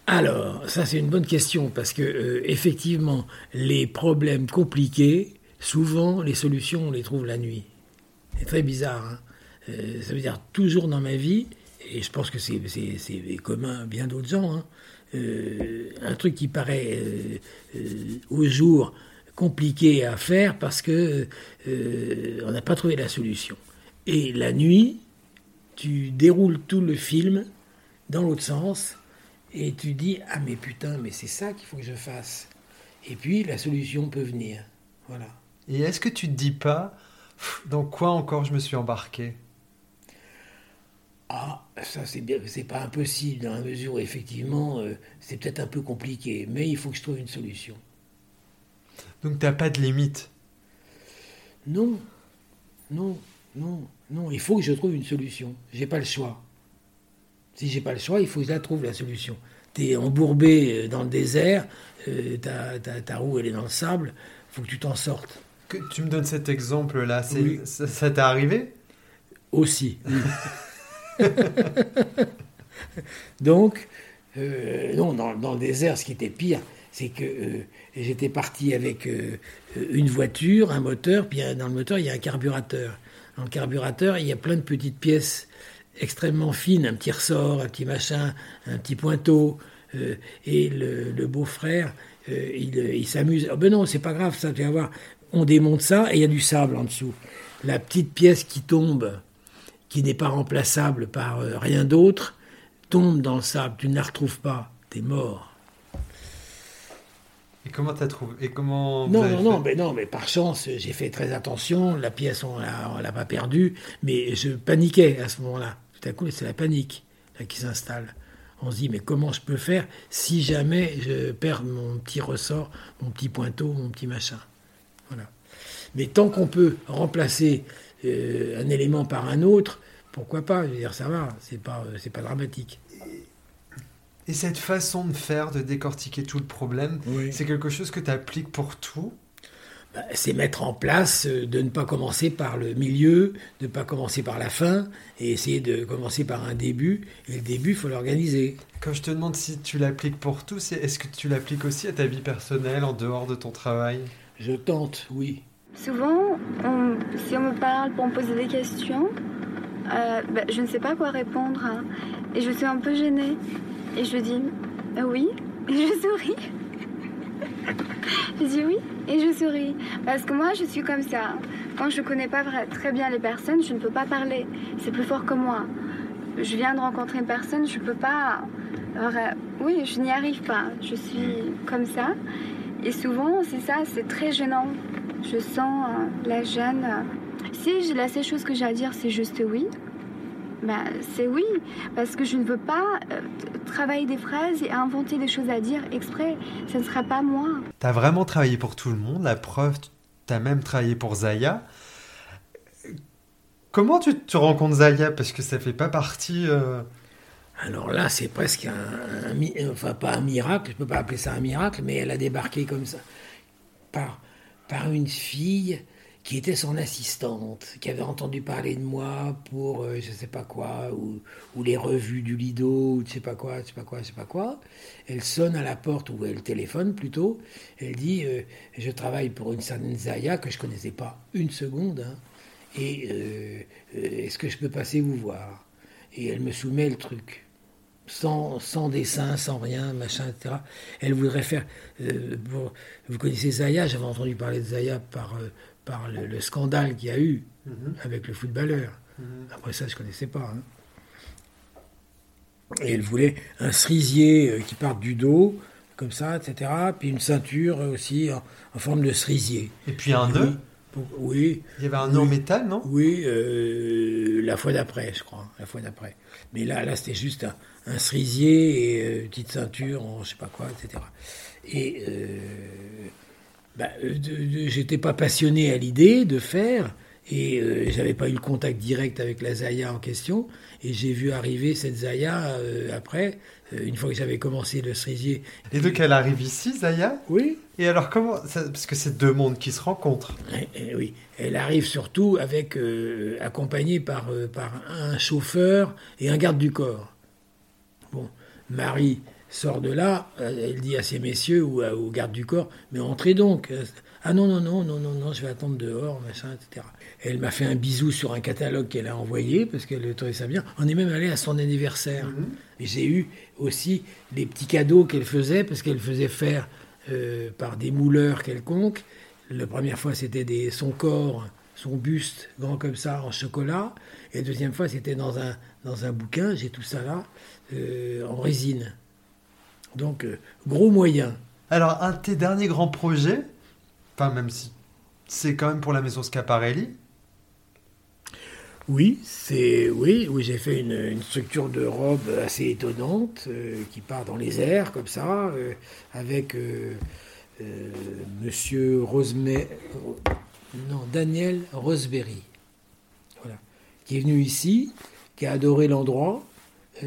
[SPEAKER 3] Alors, ça c'est une bonne question, parce que euh, effectivement, les problèmes compliqués, souvent les solutions on les trouve la nuit. C'est très bizarre. Hein. Euh, ça veut dire toujours dans ma vie, et je pense que c'est commun à bien d'autres gens, hein, euh, un truc qui paraît au jour compliqué à faire parce que on n'a pas trouvé la solution. Et la nuit, tu déroules tout le film dans l'autre sens et tu dis ah mais putain mais c'est ça qu'il faut que je fasse. Et puis la solution peut venir. Voilà.
[SPEAKER 1] Et est-ce que tu te dis pas dans quoi encore je me suis embarqué?
[SPEAKER 3] Ah, ça c'est bien, c'est pas impossible dans la mesure où effectivement euh, c'est peut-être un peu compliqué, mais il faut que je trouve une solution.
[SPEAKER 1] Donc t'as pas de limite?
[SPEAKER 3] Non, non, non, non. Il faut que je trouve une solution. J'ai pas le choix. Si j'ai pas le choix, il faut que je la trouve la solution. T'es embourbé euh, dans le désert, euh, ta, roue elle est dans le sable, faut que tu t'en sortes.
[SPEAKER 1] Que tu me donnes cet exemple là, ça, ça t'est arrivé?
[SPEAKER 3] Aussi. Donc, euh, non, dans, le désert, ce qui était pire, c'est que euh, j'étais parti avec euh, une voiture, un moteur, puis dans le moteur, il y a un carburateur. Dans le carburateur, il y a plein de petites pièces extrêmement fines, un petit ressort, un petit machin, un petit pointeau. et le, beau-frère, il, s'amuse. Oh ben non, c'est pas grave, ça, tu vas voir. On démonte ça et il y a du sable en dessous. La petite pièce qui tombe, qui n'est pas remplaçable par euh, rien d'autre, tombe dans le sable, tu ne la retrouves pas, tu es mort.
[SPEAKER 1] Et comment tu as trouvé Et comment
[SPEAKER 3] Non, non, non, mais non, mais par chance, j'ai fait très attention. La pièce, on ne l'a pas perdue, mais je paniquais à ce moment-là. Tout à coup, c'est la panique qui s'installe. On se dit, mais comment je peux faire si jamais je perds mon petit ressort, mon petit pointeau, mon petit machin? Voilà. Mais tant qu'on peut remplacer euh, un élément par un autre, pourquoi pas? Je veux dire, ça va, c'est pas, c'est pas dramatique.
[SPEAKER 1] Et cette façon de faire, de décortiquer tout le problème, c'est quelque chose que tu appliques pour tout?
[SPEAKER 3] C'est mettre en place euh, de ne pas commencer par le milieu, de ne pas commencer par la fin, et essayer de commencer par un début. Et le début, il faut l'organiser.
[SPEAKER 1] Quand je te demande si tu l'appliques pour tout, c'est est-ce que tu l'appliques aussi à ta vie personnelle, en dehors de ton travail?
[SPEAKER 3] Je tente, oui.
[SPEAKER 11] Souvent, si on me parle pour me poser des questions, euh, bah, je ne sais pas quoi répondre. Hein. Et je suis un peu gênée. Et je dis oui. Et je souris. Je dis oui et je souris. Parce que moi, je suis comme ça. Quand je ne connais pas très bien les personnes, je ne peux pas parler. C'est plus fort que moi. Je viens de rencontrer une personne, je ne peux pas. oui, je n'y arrive pas. Je suis comme ça. Et souvent, c'est ça, c'est très gênant. Je sens euh, la gêne. Si la seule chose que j'ai à dire, c'est juste oui, ben, c'est oui, parce que je ne veux pas euh, travailler des phrases et inventer des choses à dire exprès. Ce ne sera pas moi.
[SPEAKER 1] T'as vraiment travaillé pour tout le monde, la preuve, t'as même travaillé pour Zaya. Comment tu te rends compte Zaya? Parce que ça fait pas partie... Euh,
[SPEAKER 3] Alors là, c'est presque un, Enfin, pas un miracle, je peux pas appeler ça un miracle, mais elle a débarqué comme ça. Par, par une fille qui était son assistante, qui avait entendu parler de moi pour je euh, je sais pas quoi, ou, les revues du Lido, ou je sais pas quoi, je sais pas quoi, je sais pas quoi. Elle sonne à la porte, ou elle téléphone plutôt. Elle dit euh, Je travaille pour une certaine Zaya que je connaissais pas une seconde, hein, et euh, est-ce que je peux passer vous voir? Et elle me soumet le truc. Sans, dessin, sans rien, machin, etc. Elle voudrait faire. vous connaissez Zaya? J'avais entendu parler de Zaya par, par le, scandale qu'il y a eu mhm. avec le footballeur. Mhm. Après ça, je ne connaissais pas. Hein. Et elle voulait un cerisier euh, qui parte du dos, comme ça, etc. Puis une ceinture aussi en, forme de cerisier.
[SPEAKER 1] Et puis un nœud
[SPEAKER 3] Oui.
[SPEAKER 1] Il y avait un nœud en métal, non?
[SPEAKER 3] Oui, euh, la fois d'après, je crois. La fois d'après. Mais là, là c'était juste un, cerisier et euh, une petite ceinture en je sais pas quoi, etc. Et bah, euh, j'étais pas passionné à l'idée de faire et euh, j'avais pas eu le contact direct avec la Zaya en question et j'ai vu arriver cette Zaya euh, après une fois que j'avais commencé le cerisier.
[SPEAKER 1] Et donc elle arrive ici Zaya?
[SPEAKER 3] Oui.
[SPEAKER 1] Et alors comment parce que c'est deux mondes qui se rencontrent.
[SPEAKER 3] oui, elle arrive surtout avec accompagnée par par un chauffeur et un garde du corps. Bon, Marie sort de là, euh, elle dit à ces messieurs ou aux gardes du corps, mais entrez donc. Ah non, non, non, non, non, non, je vais attendre dehors, machin, etc. Elle m'a fait un bisou sur un catalogue qu'elle a envoyé, parce qu'elle trouvait ça bien. On est même allé à son anniversaire. Mhm. J'ai eu aussi les petits cadeaux qu'elle faisait, parce qu'elle faisait faire euh, par des mouleurs quelconques. La première fois, c'était son corps, son buste, grand comme ça, en chocolat. Et la deuxième fois, c'était dans un, dans un bouquin, j'ai tout ça là, euh, en résine. Donc, euh, gros moyens.
[SPEAKER 1] Alors, un de tes derniers grands projets, enfin, même si c'est quand même pour la maison Scaparelli.
[SPEAKER 3] Oui, c'est oui, oui, j'ai fait une, structure de robe assez étonnante euh, qui part dans les airs comme ça, euh, avec Monsieur non Daniel Roseberry, voilà, qui est venu ici, qui a adoré l'endroit,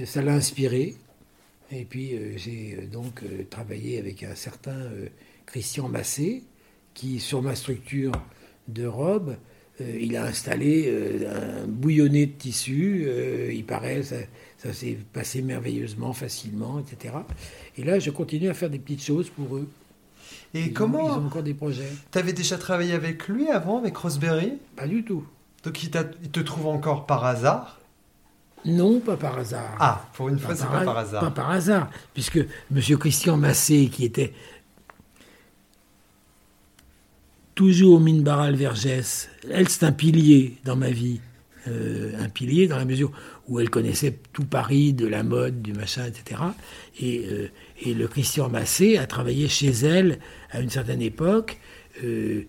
[SPEAKER 3] ça l'a inspiré, et puis euh, j'ai euh, donc euh, travaillé avec un certain Christian Massé, qui sur ma structure de robe, il a installé un bouillonnet de tissu, il paraît, ça, ça s'est passé merveilleusement, facilement, etc. Et là, je continue à faire des petites choses pour eux.
[SPEAKER 1] Et comment
[SPEAKER 3] Ils ont encore des projets.
[SPEAKER 1] Tu avais déjà travaillé avec lui avant, avec Roseberry?
[SPEAKER 3] Pas du tout.
[SPEAKER 1] Donc il, il te trouve encore par hasard?
[SPEAKER 3] Non, pas par hasard.
[SPEAKER 1] Ah, pour une fois, c'est pas par hasard.
[SPEAKER 3] Pas par hasard, puisque M. Christian Massé, qui était toujours au mine Baral Vergès, elle, c'est un pilier dans ma vie. Euh, un pilier dans la mesure où elle connaissait tout Paris, de la mode, du machin, etc. Et, euh, et le Christian Massé a travaillé chez elle à une certaine époque, euh,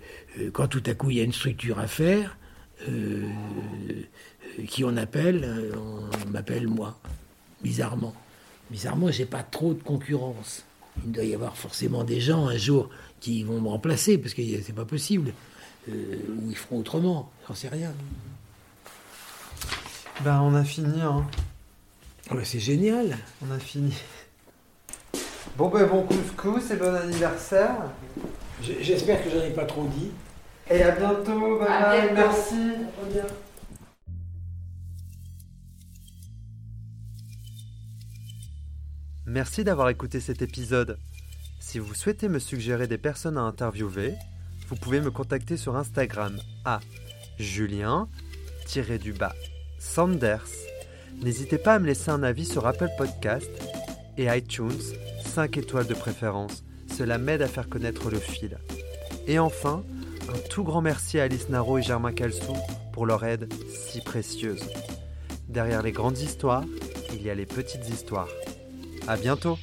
[SPEAKER 3] quand tout à coup il y a une structure à faire qui on appelle, euh, on m'appelle moi, bizarrement. Bizarrement, j'ai pas trop de concurrence. Il doit y avoir forcément des gens un jour qui vont me remplacer, parce que c'est pas possible. Euh, ou ils feront autrement, j'en sais rien.
[SPEAKER 1] Ben, on a fini, hein.
[SPEAKER 3] c'est génial.
[SPEAKER 1] On a fini. Bon, ben, bon couscous et bon anniversaire.
[SPEAKER 3] J'espère que j'en ai pas trop dit.
[SPEAKER 1] Et à bientôt, bye, merci. Merci d'avoir écouté cet épisode. Si vous souhaitez me suggérer des personnes à interviewer, vous pouvez me contacter sur Instagram à julien-du-bas Sanders. N'hésitez pas à me laisser un avis sur Apple Podcast et iTunes, 5 étoiles de préférence. Cela m'aide à faire connaître le fil. Et enfin, un tout grand merci à Alice Naro et Germain Calsou pour leur aide si précieuse. Derrière les grandes histoires, il y a les petites histoires. À bientôt!